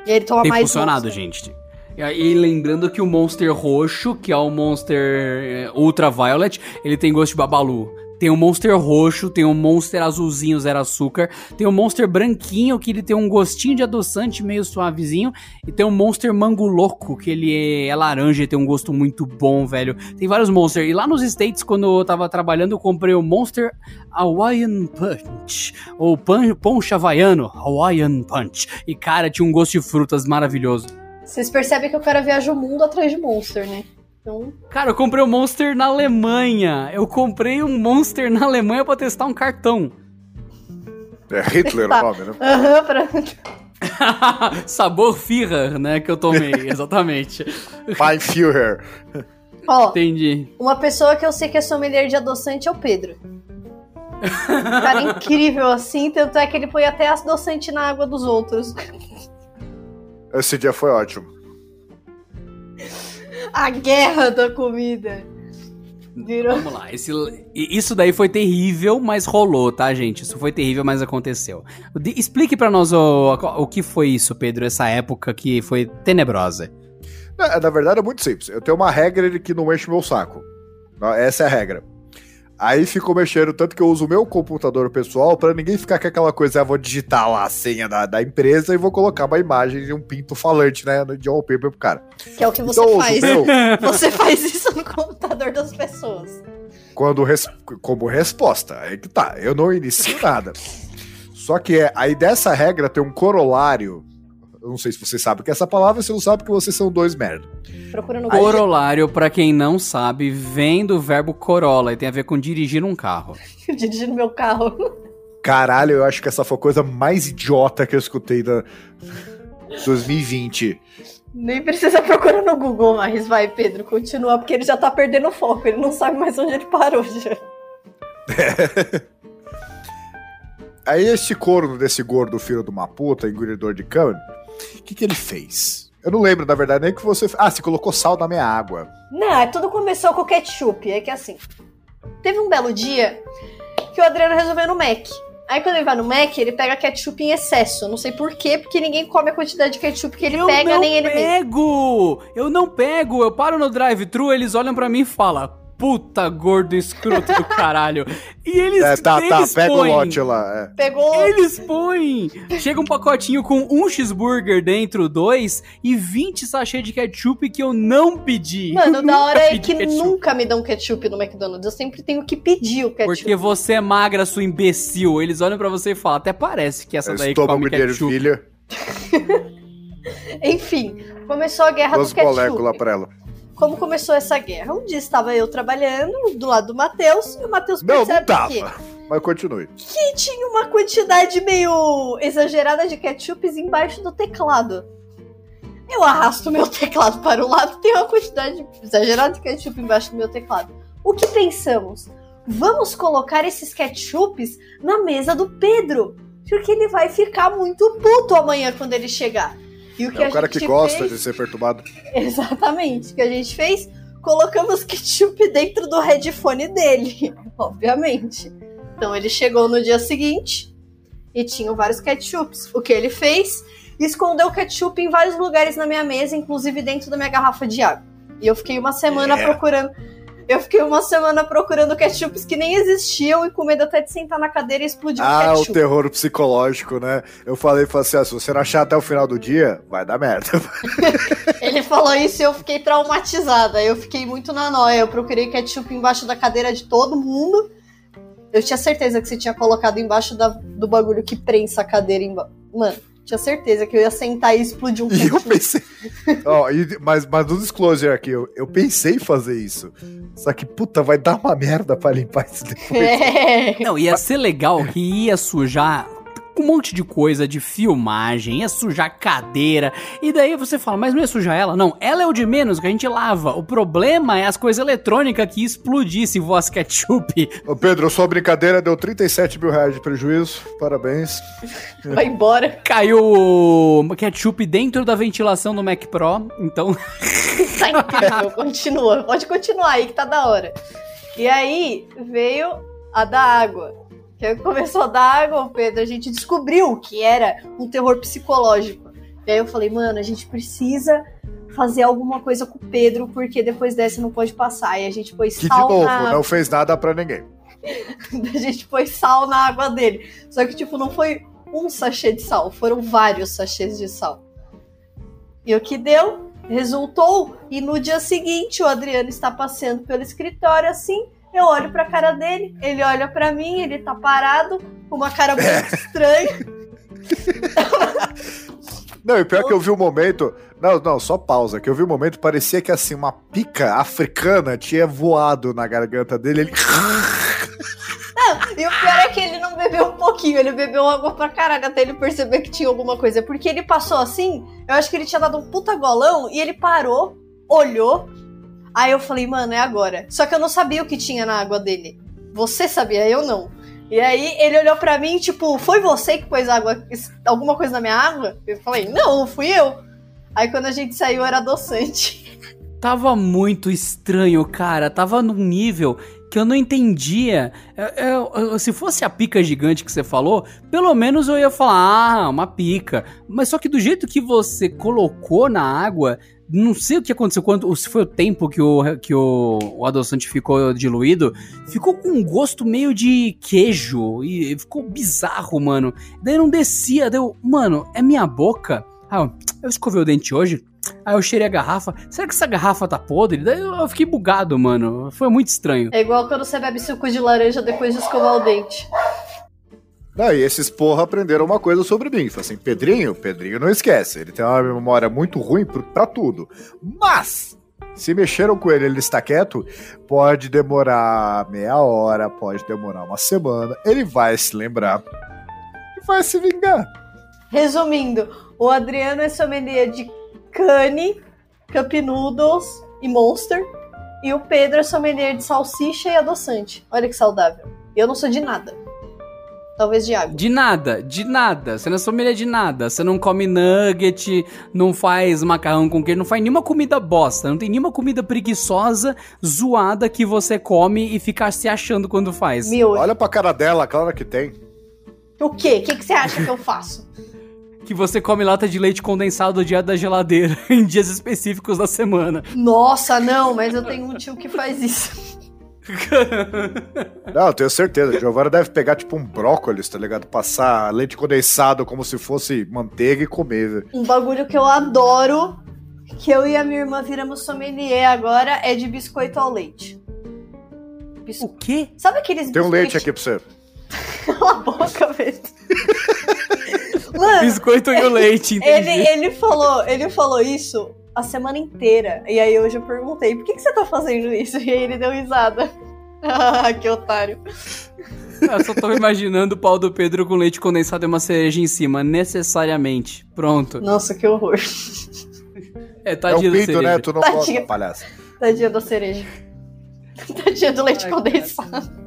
E: E ele toma
D: Tem
E: mais
D: funcionado,
E: Monster.
D: gente. E lembrando que o Monster roxo, que é o Monster eh, Ultraviolet, ele tem gosto de babalu. Tem o Monster roxo, tem o Monster azulzinho zero açúcar, tem o Monster branquinho, que ele tem um gostinho de adoçante meio suavezinho, e tem o Monster mango louco, que ele é, laranja e tem um gosto muito bom, velho. Tem vários Monster. E lá nos States, quando eu tava trabalhando, eu comprei o Monster Hawaiian Punch, ou pan, Havaiano, Hawaiian Punch. E cara, tinha um gosto de frutas maravilhoso.
E: Vocês percebem que o cara viaja o mundo atrás de Monster, né? Então,
D: Cara, eu comprei um Monster na Alemanha. Eu comprei um Monster na Alemanha pra testar um cartão.
F: É Hitler
E: Tá.
F: o nome, né?
E: aham, pra...
D: Sabor Führer, né, que eu tomei, exatamente.
F: Mein Führer.
E: Ó,
D: Entendi.
E: uma pessoa que eu sei que é sommelier de adoçante é o Pedro. Cara incrível assim, tanto é que ele põe até adoçante na água dos outros.
F: Esse dia foi ótimo.
E: A guerra da comida. Virou.
D: Vamos lá. Esse, e isso daí foi terrível, mas rolou, tá, gente? Isso foi terrível, mas aconteceu. De- explique pra nós o, o que foi isso, Pedro, essa época que foi tenebrosa.
F: Na, na verdade é muito simples. Eu tenho uma regra de que não enche meu saco. Essa é a regra. Aí ficou mexendo tanto que eu uso o meu computador pessoal pra ninguém ficar com aquela coisa, ah, vou digitar lá a senha da, da empresa e vou colocar uma imagem de um pinto falante, né, de wallpaper pro cara.
E: Que é o que você
F: Então,
E: faz.
F: meu,
E: Você faz isso no computador das pessoas.
F: quando res- como resposta, aí que tá, eu não inicio nada. Só que é, aí dessa regra tem um corolário, eu não sei se você sabe o que é essa palavra, se não sabe que vocês são dois merda.
E: Procura no Google.
D: Corolário, pra quem não sabe, vem do verbo corolla e tem a ver com dirigir um carro.
E: Dirigindo meu carro.
F: Caralho, eu acho que essa foi a coisa mais idiota que eu escutei da 2020.
E: Nem precisa procurar no Google mais. Vai, Pedro, continua, porque ele já tá perdendo o foco. Ele não sabe mais onde ele parou já.
F: Aí esse corno desse gordo filho de uma puta, engolidor de cão, o que, que ele fez? Eu não lembro, na verdade, nem que você. Ah, você colocou sal na minha água.
E: Não, é tudo começou com o ketchup. É que assim, teve um belo dia que o Adriano resolveu no Mac. Aí quando ele vai no Mac, ele pega ketchup em excesso. Não sei por quê, porque ninguém come a quantidade de ketchup que ele
D: eu
E: pega,
D: não
E: nem ele mesmo.
D: pego! Eu não pego! Eu paro no drive-thru, eles olham pra mim e falam. Puta gordo escroto do caralho. E eles,
F: É, tá, tá,
D: eles
F: pega o lote lá. é.
E: Pegou.
D: Eles põem! Chega um pacotinho com um cheeseburger dentro, dois, e 20 sachê de ketchup que eu não pedi.
E: Mano,
D: Eu
E: da hora é que
D: ketchup.
E: nunca me dão ketchup no McDonald's. Eu sempre tenho que pedir o ketchup.
D: Porque você é magra, sua imbecil. Eles olham pra você e falam, até parece que essa
F: É
D: daí come ketchup.
F: ervilha,
E: Enfim, começou a guerra
F: duas
E: do ketchup.
F: moléculas pra ela.
E: Como começou essa guerra? Um dia estava eu trabalhando do lado do Matheus, e o Matheus
F: Não, não
E: percebe
F: tava.
E: que,
F: Mas continue.
E: que tinha uma quantidade meio exagerada de ketchups embaixo do teclado. Eu arrasto meu teclado para o lado, tem uma quantidade exagerada de ketchup embaixo do meu teclado. O que pensamos? Vamos colocar esses ketchups na mesa do Pedro, porque ele vai ficar muito puto amanhã quando ele chegar. E o que
F: É o cara que gosta
E: fez-
F: de ser perturbado.
E: Exatamente. O que a gente fez? Colocamos ketchup dentro do headphone dele, obviamente. Então ele chegou no dia seguinte e tinham vários ketchups. O que ele fez? Escondeu o ketchup em vários lugares na minha mesa, inclusive dentro da minha garrafa de água. E eu fiquei uma semana
F: É.
E: procurando. Eu fiquei uma semana procurando ketchups que nem existiam e com medo até de sentar na cadeira e explodir
F: Ah,
E: o
F: o
E: ketchup.
F: terror psicológico, né? Eu falei, falei assim, ah, se você não achar até o final do dia, vai dar merda.
E: Ele falou isso e eu fiquei traumatizada. Eu fiquei muito na noia. Eu procurei ketchup embaixo da cadeira de todo mundo. Eu tinha certeza que você tinha colocado embaixo da- do bagulho que prensa a cadeira embaixo. Mano, tinha certeza que eu ia sentar e explodir um
F: E eu pensei. Ó, e- mas, mas no disclosure aqui, eu, eu pensei em fazer isso. Só que, puta, vai dar uma merda pra limpar isso depois.
E: É.
D: Não, ia ser legal que ia sujar um monte de coisa de filmagem, ia sujar cadeira. E daí você fala, mas não ia sujar ela? Não, ela é o de menos que a gente lava. O problema é as coisas eletrônicas que explodisse voz ketchup.
F: Ô, Pedro, sua brincadeira deu 37 mil reais de prejuízo. Parabéns.
E: Vai embora.
D: Caiu o ketchup dentro da ventilação do Mac Pro, então
E: Tá incrível. Continua. Pode continuar aí que tá da hora. E aí veio a da água. Que começou a dar água, Pedro. A gente descobriu que era um terror psicológico. E aí eu falei, mano, a gente precisa fazer alguma coisa com o Pedro, porque depois dessa não pode passar. E a gente pôs
F: Que de
E: sal
F: novo,
E: na
F: não fez nada pra ninguém.
E: a gente pôs sal na água dele. Só que, tipo, não foi um sachê de sal, foram vários sachês de sal. E o que deu? Resultou. E no dia seguinte, o Adriano está passeando pelo escritório assim. Eu olho pra cara dele, ele olha pra mim, ele tá parado, com uma cara muito estranha.
F: Não, e pior que eu vi um momento. Não, não, só pausa. Que eu vi um momento, parecia que assim, uma pica africana tinha voado na garganta dele. Ele.
E: E o pior é que ele não bebeu um pouquinho, ele bebeu água pra caralho até ele perceber que tinha alguma coisa. Porque ele passou assim, eu acho que ele tinha dado um puta golão e ele parou, olhou. Aí eu falei, mano, é agora. Só que eu não sabia o que tinha na água dele. Você sabia, eu não. E aí ele olhou pra mim, tipo, foi você que pôs água, alguma coisa na minha água? Eu falei, não, fui eu. Aí quando a gente saiu era adoçante.
D: tava muito estranho, cara. Tava num nível que eu não entendia. É, é, se fosse a pica gigante que você falou, pelo menos eu ia falar, ah, uma pica. Mas só que do jeito que você colocou na água, não sei o que aconteceu, quanto, se foi o tempo que o, que o, o adoçante ficou diluído, ficou com um gosto meio de queijo e ficou bizarro, mano. Daí não descia, deu, mano, é minha boca. Ah, eu escovei o dente hoje, Aí eu cheirei a garrafa. Será que essa garrafa tá podre? Daí eu fiquei bugado, mano. Foi muito estranho.
E: É igual quando você bebe suco de laranja depois de escovar o dente.
F: E esses porra aprenderam uma coisa sobre mim. Falei assim, Pedrinho, Pedrinho não esquece. Ele tem uma memória muito ruim pra tudo. Mas, se mexeram com ele ele está quieto, pode demorar meia hora, pode demorar uma semana. Ele vai se lembrar e vai se vingar.
E: Resumindo, o Adriano é sommelier de cane, cup noodles e monster. E o Pedro é sommelier de salsicha e adoçante. Olha que saudável. Eu não sou de nada. Talvez de água.
D: De nada, de nada. Você não é sommelier de nada. Você não come nugget, não faz macarrão com queijo, não faz nenhuma comida bosta. Não tem nenhuma comida preguiçosa, zoada que você come e fica se achando quando faz.
E: Meu,
F: Olha pra cara dela, claro que tem.
E: o quê? O que, que você acha que eu faço?
D: Que você come lata de leite condensado direto da geladeira em dias específicos da semana.
E: Nossa, não, mas eu tenho um tio que faz isso.
F: Não, eu tenho certeza. Giovana deve pegar tipo um brócolis, tá ligado? Passar leite condensado como se fosse manteiga e comer, velho.
E: Um bagulho que eu adoro, que eu e a minha irmã viramos sommelier agora, é de biscoito ao leite. Bis-
D: O quê?
E: Sabe aqueles
F: Tem um leite aqui pra você.
E: Cala a boca, velho. Mano,
D: Biscoito e o leite, entendi.
E: ele, ele, falou, ele falou isso a semana inteira. E aí hoje eu perguntei, por que, que você tá fazendo isso? E aí ele deu risada. Ah, que otário.
D: Eu só tô imaginando o pau do Pedro com leite condensado e uma cereja em cima, necessariamente. Pronto.
E: Nossa, que horror.
D: É,
F: É
D: tadinho
F: um
D: da
F: pinto,
D: cereja.
F: né? Tu não
E: Tadinha.
F: gosta, palhaça.
E: Tadinha da cereja. Tadinha do leite
D: Ai,
E: condensado.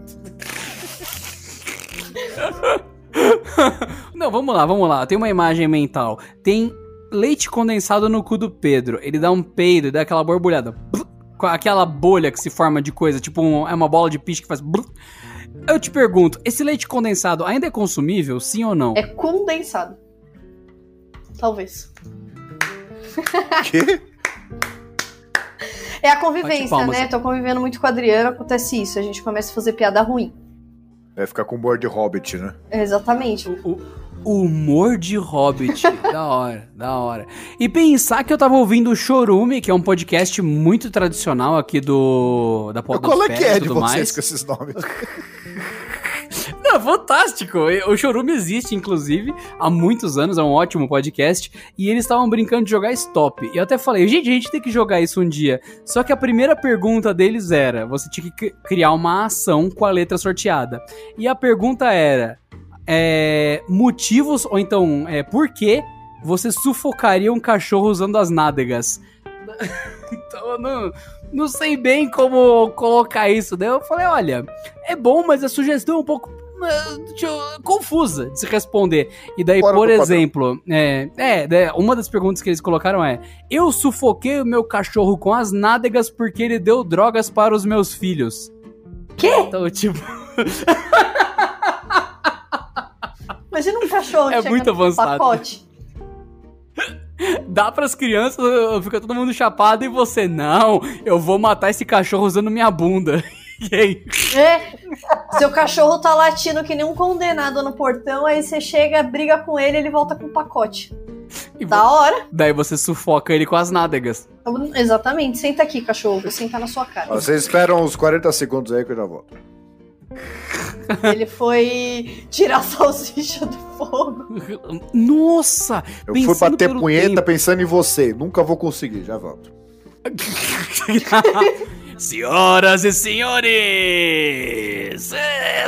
D: Não, vamos lá, vamos lá. Tem uma imagem mental. Tem leite condensado no cu do Pedro. Ele dá um peido e dá aquela borbulhada. Com aquela bolha que se forma de coisa, tipo um- é uma bola de piche que faz. Eu te pergunto, esse leite condensado ainda é consumível, sim ou não?
E: É condensado. Talvez.
F: Que?
E: É a convivência,
D: palmas.
E: né? Tô convivendo muito com a Adriana, acontece isso. A gente começa a fazer piada ruim.
F: Vai ficar com humor de hobbit, né?
E: Exatamente.
D: O humor de Hobbit. da hora, da hora. E pensar que eu tava ouvindo o Chorume, que é um podcast muito tradicional aqui do da
F: Qual é que
D: Podosfera
F: é de vocês
D: mais.
F: com esses nomes?
D: Não, fantástico. O Chorume existe, inclusive, há muitos anos, é um ótimo podcast. E eles estavam brincando de jogar stop. E eu até falei, gente, a gente tem que jogar isso um dia. Só que a primeira pergunta deles era: você tinha que cri- criar uma ação com a letra sorteada. E a pergunta era: é, motivos, ou então, é, por que você sufocaria um cachorro usando as nádegas? então eu não, não sei bem como colocar isso. Daí eu falei: olha, é bom, mas a sugestão é um pouco eh, deixa eu- confusa de se responder. E daí,
F: Fora
D: por exemplo, é, é, né, uma das perguntas que eles colocaram é: Eu sufoquei o meu cachorro com as nádegas porque ele deu drogas para os meus filhos.
E: Quê?
D: Então, tipo,
E: Imagina um cachorro
D: É muito avançado.
E: pacote.
D: dá pras crianças, fica todo mundo chapado e você, não, eu vou matar esse cachorro usando minha bunda. E aí?
E: É. Seu cachorro tá latindo que nem um condenado no portão, aí você chega, briga com ele ele volta com um pacote.
D: E
E: Da hora.
D: Daí você sufoca ele com as nádegas.
E: Exatamente. Senta aqui, cachorro. Vou sentar na sua cara.
F: Vocês esperam uns 40 segundos aí que eu já volto.
E: Ele foi tirar a salsicha do fogo.
D: Nossa!
F: Eu fui bater
D: pelo
F: punheta
D: tempo.
F: pensando em você. Nunca vou conseguir, já volto.
D: Senhoras e senhores,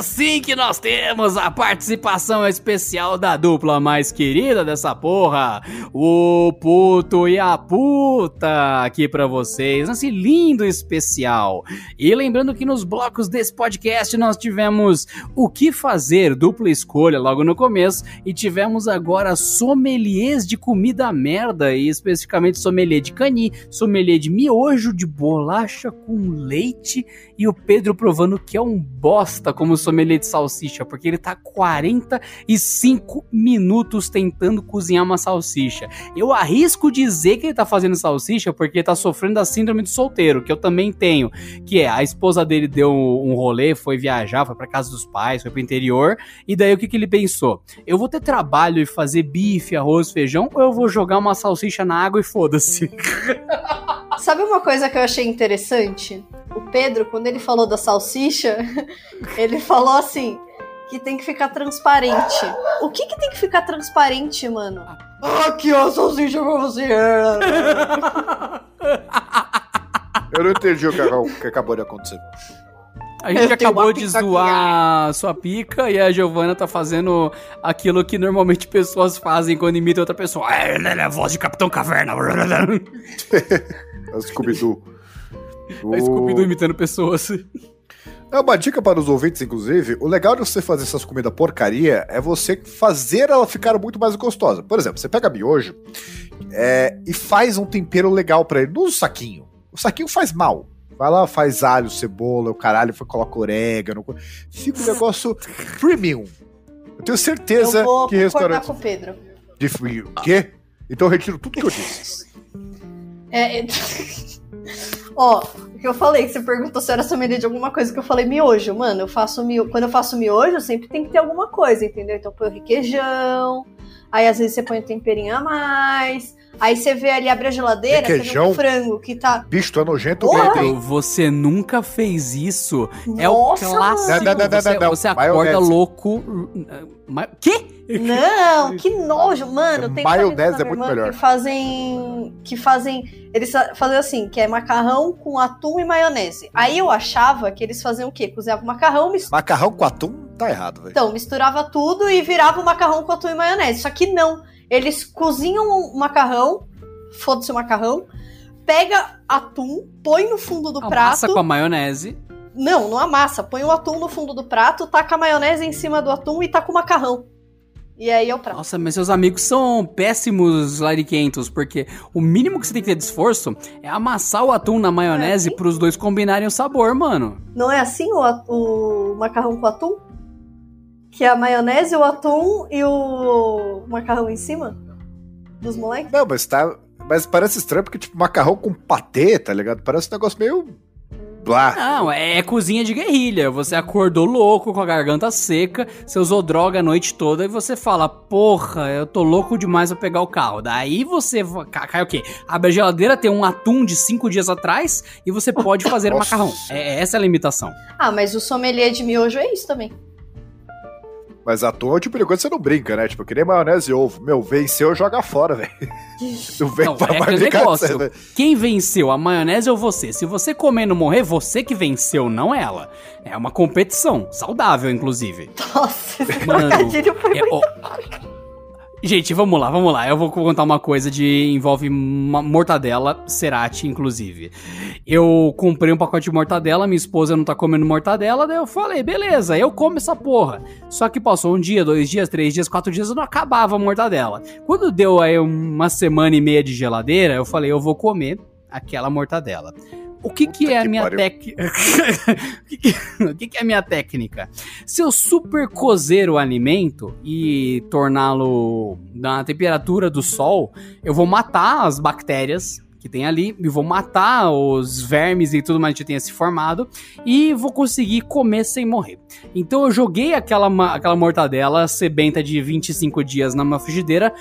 D: assim que nós temos a participação especial da dupla mais querida dessa porra, o puto e a puta, aqui pra vocês, nesse lindo especial. E lembrando que nos blocos desse podcast nós tivemos o que fazer, dupla escolha logo no começo, e tivemos agora sommeliers de comida merda, e especificamente sommelier de cani, sommelier de miojo, de bolacha com leite, e o Pedro provando que é um bosta como sommelier de salsicha, porque ele tá 45 minutos tentando cozinhar uma salsicha. Eu arrisco dizer que ele tá fazendo salsicha porque ele tá sofrendo da síndrome do solteiro, que eu também tenho, que é a esposa dele deu um rolê, foi viajar, foi pra casa dos pais, foi pro interior, e daí o que, que ele pensou? Eu vou ter trabalho e fazer bife, arroz, feijão, ou eu vou jogar uma salsicha na água e foda-se?
E: Sabe uma coisa que eu achei interessante? O Pedro, quando ele falou da salsicha, ele falou assim: que tem que ficar transparente. O que que tem que ficar transparente, mano? Aqui, ó, a salsicha pra você.
F: Eu não entendi o que, o que acabou de acontecer.
D: A gente
E: Eu
D: acabou de zoar sua pica e a Giovana tá fazendo aquilo que normalmente pessoas fazem quando imitam outra pessoa. Ah, é a voz de Capitão Caverna.
F: É o Scooby-Doo.
D: É Scooby-Doo imitando pessoas.
F: É uma dica para os ouvintes, inclusive. O legal de você fazer essas comidas porcaria é você fazer ela ficar muito mais gostosa. Por exemplo, você pega miojo é, e faz um tempero legal para ele. Não usa o saquinho. O saquinho faz mal. Vai lá, faz alho, cebola, o caralho, coloca orégano. Fica um negócio premium. Eu tenho certeza
E: eu vou
F: que restaurante.
E: com o Pedro.
F: De frio. Quê? Então eu retiro tudo que eu disse.
E: É, é- Ó, o que eu falei, que você perguntou se era sommelier de alguma coisa, que eu falei miojo. Mano, eu faço miojo. Quando eu faço miojo, sempre tem que ter alguma coisa, entendeu? Então põe o requeijão, aí às vezes você põe um temperinho a mais. Aí você vê ali, abre a geladeira, você vê
F: Requeijão?
E: um frango que tá.
F: Bicho, tu é nojento mesmo,
D: você nunca fez isso. É o
E: Nossa,
D: clássico.
F: Não, não, não, não,
D: você,
F: não, não.
D: você acorda
F: Maionese.
D: louco. Ma- Quê?
E: Não, que nojo, mano. Tem
F: Maionese é muito melhor.
E: Que fazem. Que fazem. Eles fa- fazem assim, que é macarrão com atum e maionese. Aí eu achava que eles faziam o quê? Cozinhavam macarrão, mis-
F: Macarrão com atum tá errado, velho.
E: então, misturava tudo e virava o macarrão com atum e maionese. Só que não. Eles cozinham o macarrão, foda-se o macarrão, pega atum, põe no fundo do
D: Amassa
E: prato.
D: com a maionese.
E: Não, não amassa. Põe o atum no fundo do prato, taca a maionese em cima do atum e taca o macarrão. E aí é o prato.
D: Nossa, mas seus amigos são péssimos lariquentos, porque o mínimo que você tem que ter de esforço é amassar o atum na maionese
E: É, sim.
D: pros dois combinarem o sabor, mano.
E: Não é assim o, o macarrão com atum? Que é a maionese, o atum e o macarrão em cima? Dos moleques?
F: Não, mas tá. Mas parece estranho porque, tipo, macarrão com patê, tá ligado? Parece um negócio meio. Blá.
D: Não, é cozinha de guerrilha. Você acordou louco com a garganta seca, você usou droga a noite toda e você fala, porra, eu tô louco demais pra pegar o carro. Daí você cai o quê? Abre a geladeira, tem um atum de cinco dias atrás e você pode fazer
F: Nossa.
D: macarrão. É, essa é a limitação.
E: Ah, mas o sommelier de miojo é isso também.
F: Mas atum é o tipo de coisa que você não brinca, né? Tipo, que nem maionese e ovo. Meu, venceu, joga fora, velho. Não vem
D: Não,
F: pra
D: é
F: mais
D: negócio.
F: sendo-
D: Quem venceu, a maionese ou você? Se você comer e não morrer, você que venceu, não ela. É uma competição, saudável, inclusive.
E: Nossa, esse
D: Mano,
E: trocadilho foi
D: É, ó, Gente, vamos lá, vamos lá. Eu vou contar uma coisa de envolve mortadela, cerati, inclusive. Eu comprei um pacote de mortadela, minha esposa não tá comendo mortadela, daí eu falei, beleza, eu como essa porra. Só que passou um dia, dois dias, três dias, quatro dias, eu não acabava a mortadela. Quando deu aí uma semana e meia de geladeira, eu falei, eu vou comer aquela mortadela. O que que é a
F: que
D: minha
F: pariu.
D: técnica? o, que que- é a minha técnica? Se eu super cozer o alimento e torná-lo na temperatura do sol, eu vou matar as bactérias que tem ali e vou matar os vermes e tudo mais que tenha se formado e vou conseguir comer sem morrer. Então eu joguei aquela, aquela mortadela sebenta de 25 dias na minha frigideira.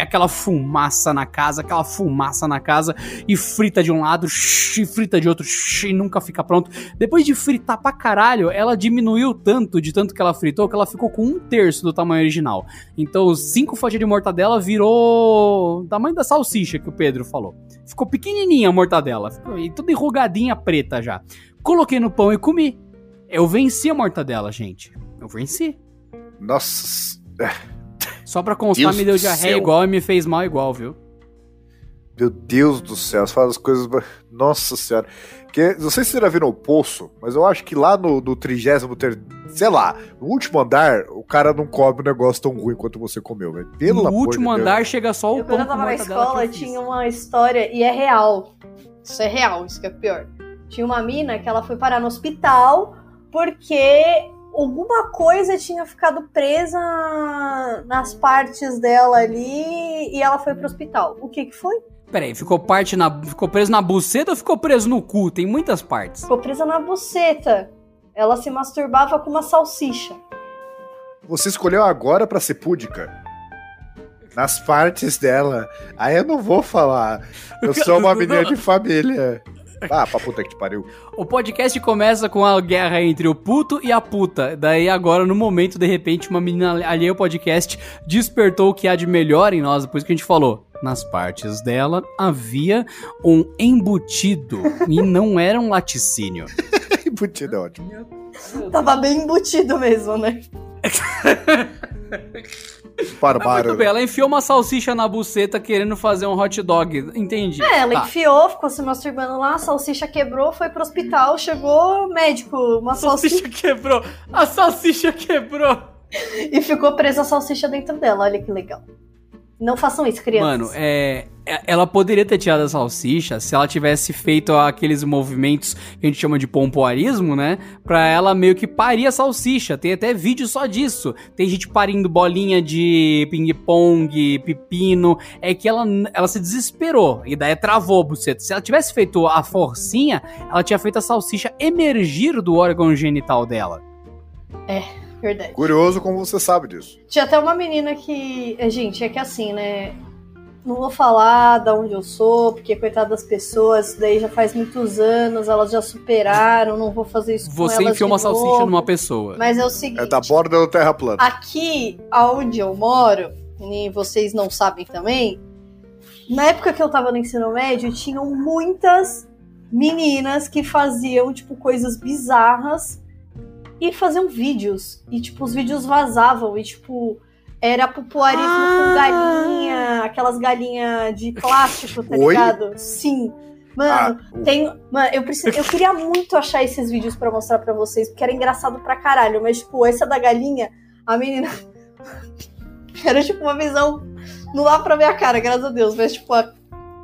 D: Aquela fumaça na casa, aquela fumaça na casa, e frita de um lado, frita de outro, e nunca fica pronto. Depois de fritar pra caralho, ela diminuiu tanto, de tanto que ela fritou, que ela ficou com um terço do tamanho original. Então, cinco fatias de mortadela virou tamanho da salsicha que o Pedro falou. Ficou pequenininha a mortadela, ficou e toda enrugadinha preta já. Coloquei no pão e comi. Eu venci a mortadela, gente. Eu venci.
F: Nossa.
D: Só pra constar,
A: Deus
D: me deu diarreia
A: céu.
D: igual e me fez mal igual, viu?
F: Meu Deus do céu, você faz as coisas. Nossa senhora. Que, não sei se vocês já viram o poço, mas eu acho que lá no, no 33, sei lá, no último andar, o cara não come um negócio tão ruim quanto você comeu, velho. Pelo
D: no
F: amor
D: último
F: de Deus.
D: andar chega só o
E: Eu,
D: pão
E: quando eu tava na escola, tinha uma história, e é real. Isso é real, isso que é pior. Tinha uma mina que ela foi parar no hospital porque alguma coisa tinha ficado presa nas partes dela ali e ela foi pro hospital. O que que foi?
D: Peraí, ficou parte na. Ficou preso na buceta ou ficou preso no cu? Tem muitas partes.
E: Ficou presa na buceta. Ela se masturbava com uma salsicha.
F: Você escolheu agora pra ser púdica. Nas partes dela. Aí eu não vou falar. Eu sou uma menina de família. Ah, pra puta que te pariu.
D: O podcast começa com a guerra entre o puto e a puta. Daí agora, no momento, de repente, uma menina alheia ao podcast despertou o que há de melhor em nós. Isso que a gente falou. Nas partes dela havia um embutido e não era um laticínio.
F: Embutido é ótimo.
E: Tava bem embutido mesmo, né?
D: Muito
F: Barbaro.
D: bem, ela enfiou uma salsicha na buceta querendo fazer um hot dog. Entendi.
E: É, ela
D: Tá.
E: enfiou, ficou se masturbando lá, a salsicha quebrou, foi pro hospital, chegou médico, uma
D: A salsicha
E: salsicha
D: quebrou. A salsicha quebrou.
E: e ficou presa a salsicha dentro dela. Olha que legal. Não façam isso, crianças.
D: Mano, é- ela poderia ter tirado a salsicha se ela tivesse feito aqueles movimentos que a gente chama de pompoarismo, né? Pra ela meio que parir a salsicha. Tem até vídeo só disso. Tem gente parindo bolinha de ping-pong, pepino. É que ela, ela se desesperou e daí travou a buceta. Se ela tivesse feito a forcinha, ela tinha feito a salsicha emergir do órgão genital dela.
E: Verdade.
F: Curioso como você sabe disso.
E: Tinha até uma menina que. é, Gente, é que assim, né? Não vou falar da onde eu sou, porque coitada das pessoas, isso daí já faz muitos anos, elas já superaram, não vou fazer isso com
D: Você
E: elas
D: enfiou
E: de
D: uma salsicha
E: novo.
D: numa pessoa.
E: Mas é o seguinte.
F: É da borda do terra plana.
E: Aqui, aonde eu moro, e vocês não sabem também, na época que eu tava no ensino médio, tinham muitas meninas que faziam, tipo, coisas bizarras e faziam vídeos. E, tipo, os vídeos vazavam e, tipo, era popularismo
D: Ah!
E: com galinha, aquelas galinhas de plástico, tá
F: Oi?
E: ligado? Sim. Mano,
F: Ah,
E: tem, mano, eu, preciso, eu queria muito achar esses vídeos pra mostrar pra vocês, porque era engraçado pra caralho. Mas, tipo, essa da galinha, a menina. era tipo uma visão. Não dá pra ver a cara, graças a Deus, mas, tipo, a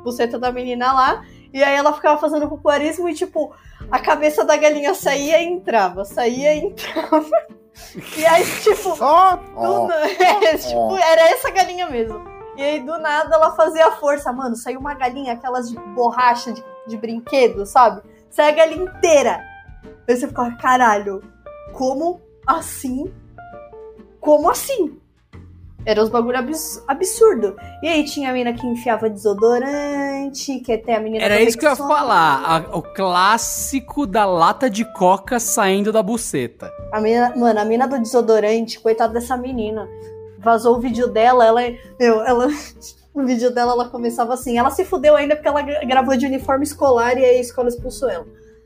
E: buceta da menina lá. E aí ela ficava fazendo popularismo e, tipo, a cabeça da galinha saía e entrava, saía e entrava. E aí, tipo.
F: Ó,
E: Do
F: ó.
E: na- é, tipo, era essa galinha mesmo. E aí, do nada, ela fazia força. Mano, saiu uma galinha, aquelas de borracha de, de brinquedo, sabe? Saiu a galinha inteira. Aí você ficava, caralho, como assim? Como assim? Era uns bagulho abs absurdo. E aí tinha a mina que enfiava desodorante, que até a menina
D: Era isso que eu ia falar. a- o clássico da lata de coca saindo da buceta.
E: A mina, mano, a mina do desodorante, coitada dessa menina. Vazou o vídeo dela, ela. Meu, ela. O vídeo dela, ela começava assim. Ela se fudeu ainda porque ela gra- gravou de uniforme escolar e aí a escola expulsou ela.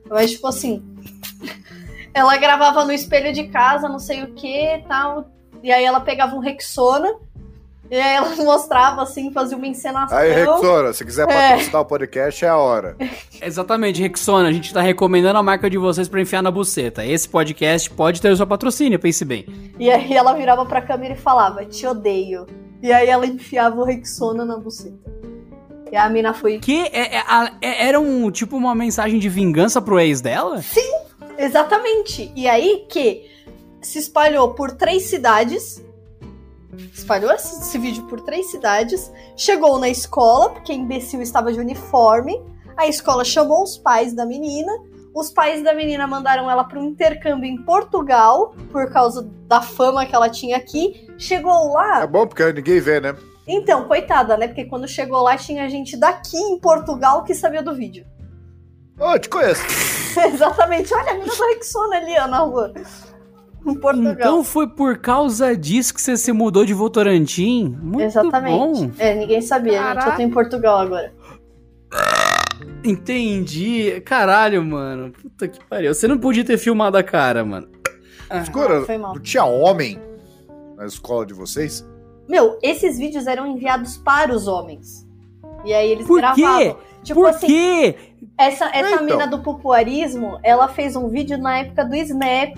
E: Mas, tipo assim. Ela gravava no espelho de casa, não sei o que tal. E aí ela pegava um Rexona. E aí ela mostrava assim, fazia uma encenação.
F: Aí, Rexona, se quiser
E: É.
F: patrocinar o podcast, é a hora.
D: Exatamente, Rexona, a gente tá recomendando a marca de vocês pra enfiar na buceta. Esse podcast pode ter o seu patrocínio, pense bem.
E: E aí ela virava pra câmera e falava, te odeio. E aí ela enfiava o Rexona na buceta. E a mina foi
D: Que é- é- a- é- era um tipo uma mensagem de vingança pro ex dela?
E: Exatamente. E aí que se espalhou por três cidades. Espalhou esse, vídeo por três cidades. Chegou na escola, porque a imbecil estava de uniforme. A escola chamou os pais da menina. Os pais da menina mandaram ela para um intercâmbio em Portugal, por causa da fama que ela tinha aqui. Chegou lá.
F: É bom porque ninguém vê, né?
E: Então, coitada, né? Porque quando chegou lá tinha gente daqui em Portugal que sabia do vídeo.
F: Eu te conheço.
E: Exatamente. Olha a mina do Rexona ali, ó, na rua.
D: Então foi por causa disso que você se mudou de Votorantim? Muito
E: Exatamente.
D: bom.
E: É, ninguém sabia, gente.
D: Caraca.
E: Eu tô em Portugal agora.
D: Entendi. Caralho, mano. Puta que pariu. Você não podia ter filmado a cara, mano.
F: Escura,
E: Ah, foi mal.
F: não tinha homem na escola de vocês?
E: Meu, esses vídeos eram enviados para os homens. E aí eles
D: Por
E: gravavam.
D: quê?
E: Tipo
D: Por
E: assim,
D: quê?
E: essa, essa
F: Então.
E: mina do popuarismo, ela fez um vídeo na época do Snap.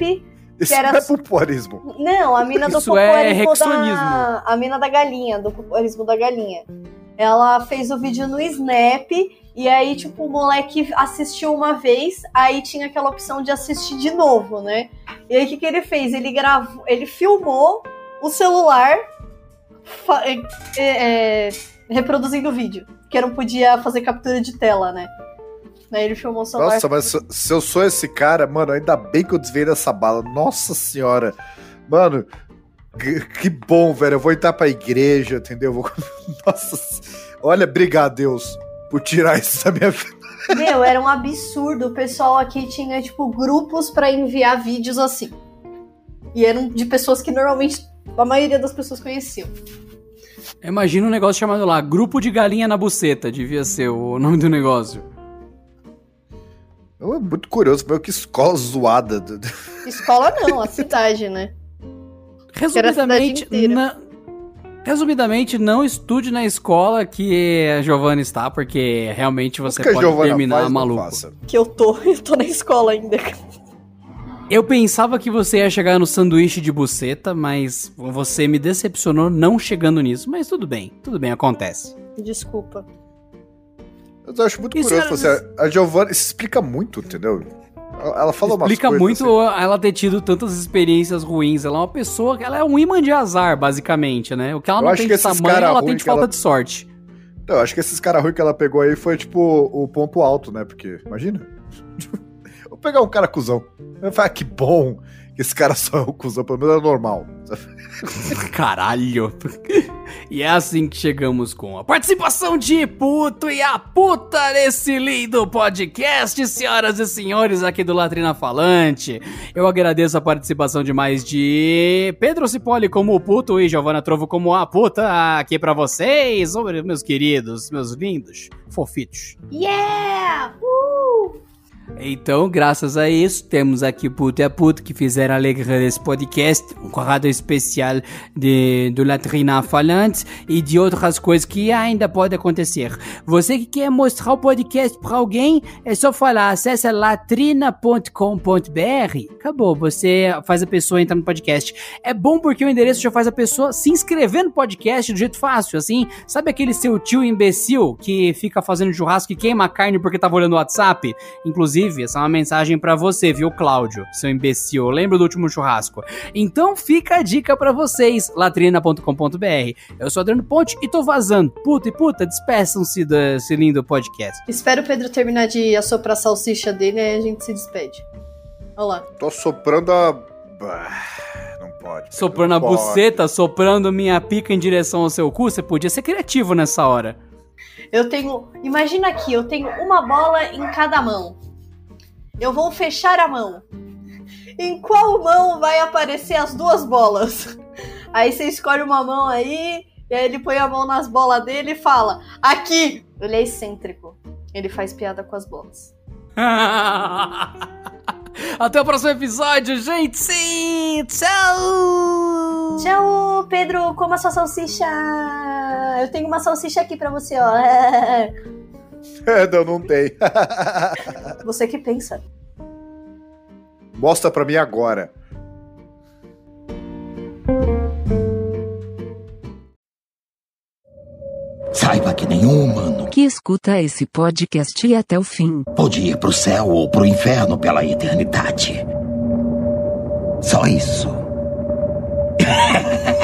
F: Isso
E: era-
F: não é popularismo.
E: Não, a mina do
D: Isso é
E: populismo
D: rexonismo.
E: da. A mina da galinha, do populismo da galinha. Ela fez o vídeo no Snap. E aí, tipo, o moleque assistiu uma vez, aí tinha aquela opção de assistir de novo, né? E aí, o que, que ele fez? Ele gravou, ele filmou o celular fa- é, é, é, reproduzindo o vídeo. Porque não podia fazer captura de tela, né? Aí ele filmou o celular.
F: Nossa, mas se, se eu sou esse cara, mano, ainda bem que eu desviei dessa bala. Nossa senhora. Mano, que, bom, velho. Eu vou entrar pra igreja, entendeu? Eu Vou... Nossa. Olha, obrigado, Deus, por tirar isso da minha vida.
E: Meu, era um absurdo. O pessoal aqui tinha, tipo, grupos pra enviar vídeos assim. E eram de pessoas que normalmente a maioria das pessoas conheciam.
D: Imagina um negócio chamado lá, Grupo de Galinha na Buceta, devia ser o nome do negócio.
F: Eu, é muito curioso, meu, que escola zoada.
E: Escola não, a cidade, né?
D: Resumidamente, na- resumidamente, não estude na escola que a Giovanna está, porque realmente você
F: a
D: pode terminar
F: faz,
D: maluco.
E: Que eu tô, eu tô na escola ainda.
D: Eu pensava que você ia chegar no sanduíche de buceta, mas você me decepcionou não chegando nisso. Mas tudo bem, tudo bem, acontece.
E: Desculpa.
F: Eu acho muito
D: E
F: curioso.
D: senhoras-
F: Você, a Giovanna isso explica muito, entendeu? Ela, fala umas
D: Explica muito
F: assim.
D: ela ter tido tantas experiências ruins. Ela é uma pessoa que ela é um imã de azar, basicamente, né? O que ela
F: Eu
D: não tem de tamanho, ela tem de falta
F: ela-
D: de sorte.
F: Então, eu acho que esses caras ruins que ela pegou aí foi tipo o ponto alto, né? Porque, imagina. Vou pegar um cara cuzão. Eu falo, ah, que bom esse cara só é um cuzão, pelo menos é normal.
D: Caralho. E é assim que chegamos com a participação de Puto e a Puta nesse lindo podcast, senhoras e senhores aqui do Latrina Falante. Eu agradeço a participação de mais de Pedro Cipoli como o Puto e Giovanna Trovo como a Puta aqui pra vocês, meus queridos, meus lindos, fofitos.
E: Yeah! Uh!
D: Então, graças a isso, temos aqui Puto e a Puto que fizeram alegria desse podcast, um quadro especial de, do Latrina Falante e de outras coisas que ainda podem acontecer. Você que quer mostrar o podcast para alguém, é só falar, acesse latrina.com.br, acabou, você faz a pessoa entrar no podcast. É bom porque o endereço já faz a pessoa se inscrever no podcast do jeito fácil, assim, sabe aquele seu tio imbecil que fica fazendo churrasco e queima carne porque tava olhando o WhatsApp? Inclusive, essa é uma mensagem pra você, viu, Cláudio, seu imbecil. Lembra do último churrasco? Então fica a dica pra vocês, latrina.com.br. Eu sou Adriano Ponte e tô vazando. Puta e puta, despeçam-se desse lindo podcast.
E: Espero o Pedro terminar de assoprar a salsicha dele e aí a gente se despede. Olha lá.
F: Tô soprando a. Bah, Não pode.
D: Soprando a
F: pode.
D: buceta, soprando minha pica em direção ao seu cu, você podia ser criativo nessa hora.
E: Eu tenho. Imagina aqui, eu tenho uma bola em cada mão. Eu vou fechar a mão. Em qual mão vai aparecer as duas bolas? Aí você escolhe uma mão aí, e aí ele põe a mão nas bolas dele e fala: Aqui! Ele é excêntrico. Ele faz piada com as bolas.
D: Até o próximo episódio, gente! Sim! Tchau!
E: Tchau, Pedro, coma sua salsicha! Eu tenho uma salsicha aqui pra você, ó.
F: Não, não tem.
E: Você que pensa.
F: Mostra pra mim agora.
A: Saiba que nenhum humano
B: Que escuta esse podcast e até o fim.
A: pode ir pro céu ou pro inferno pela eternidade. Só isso.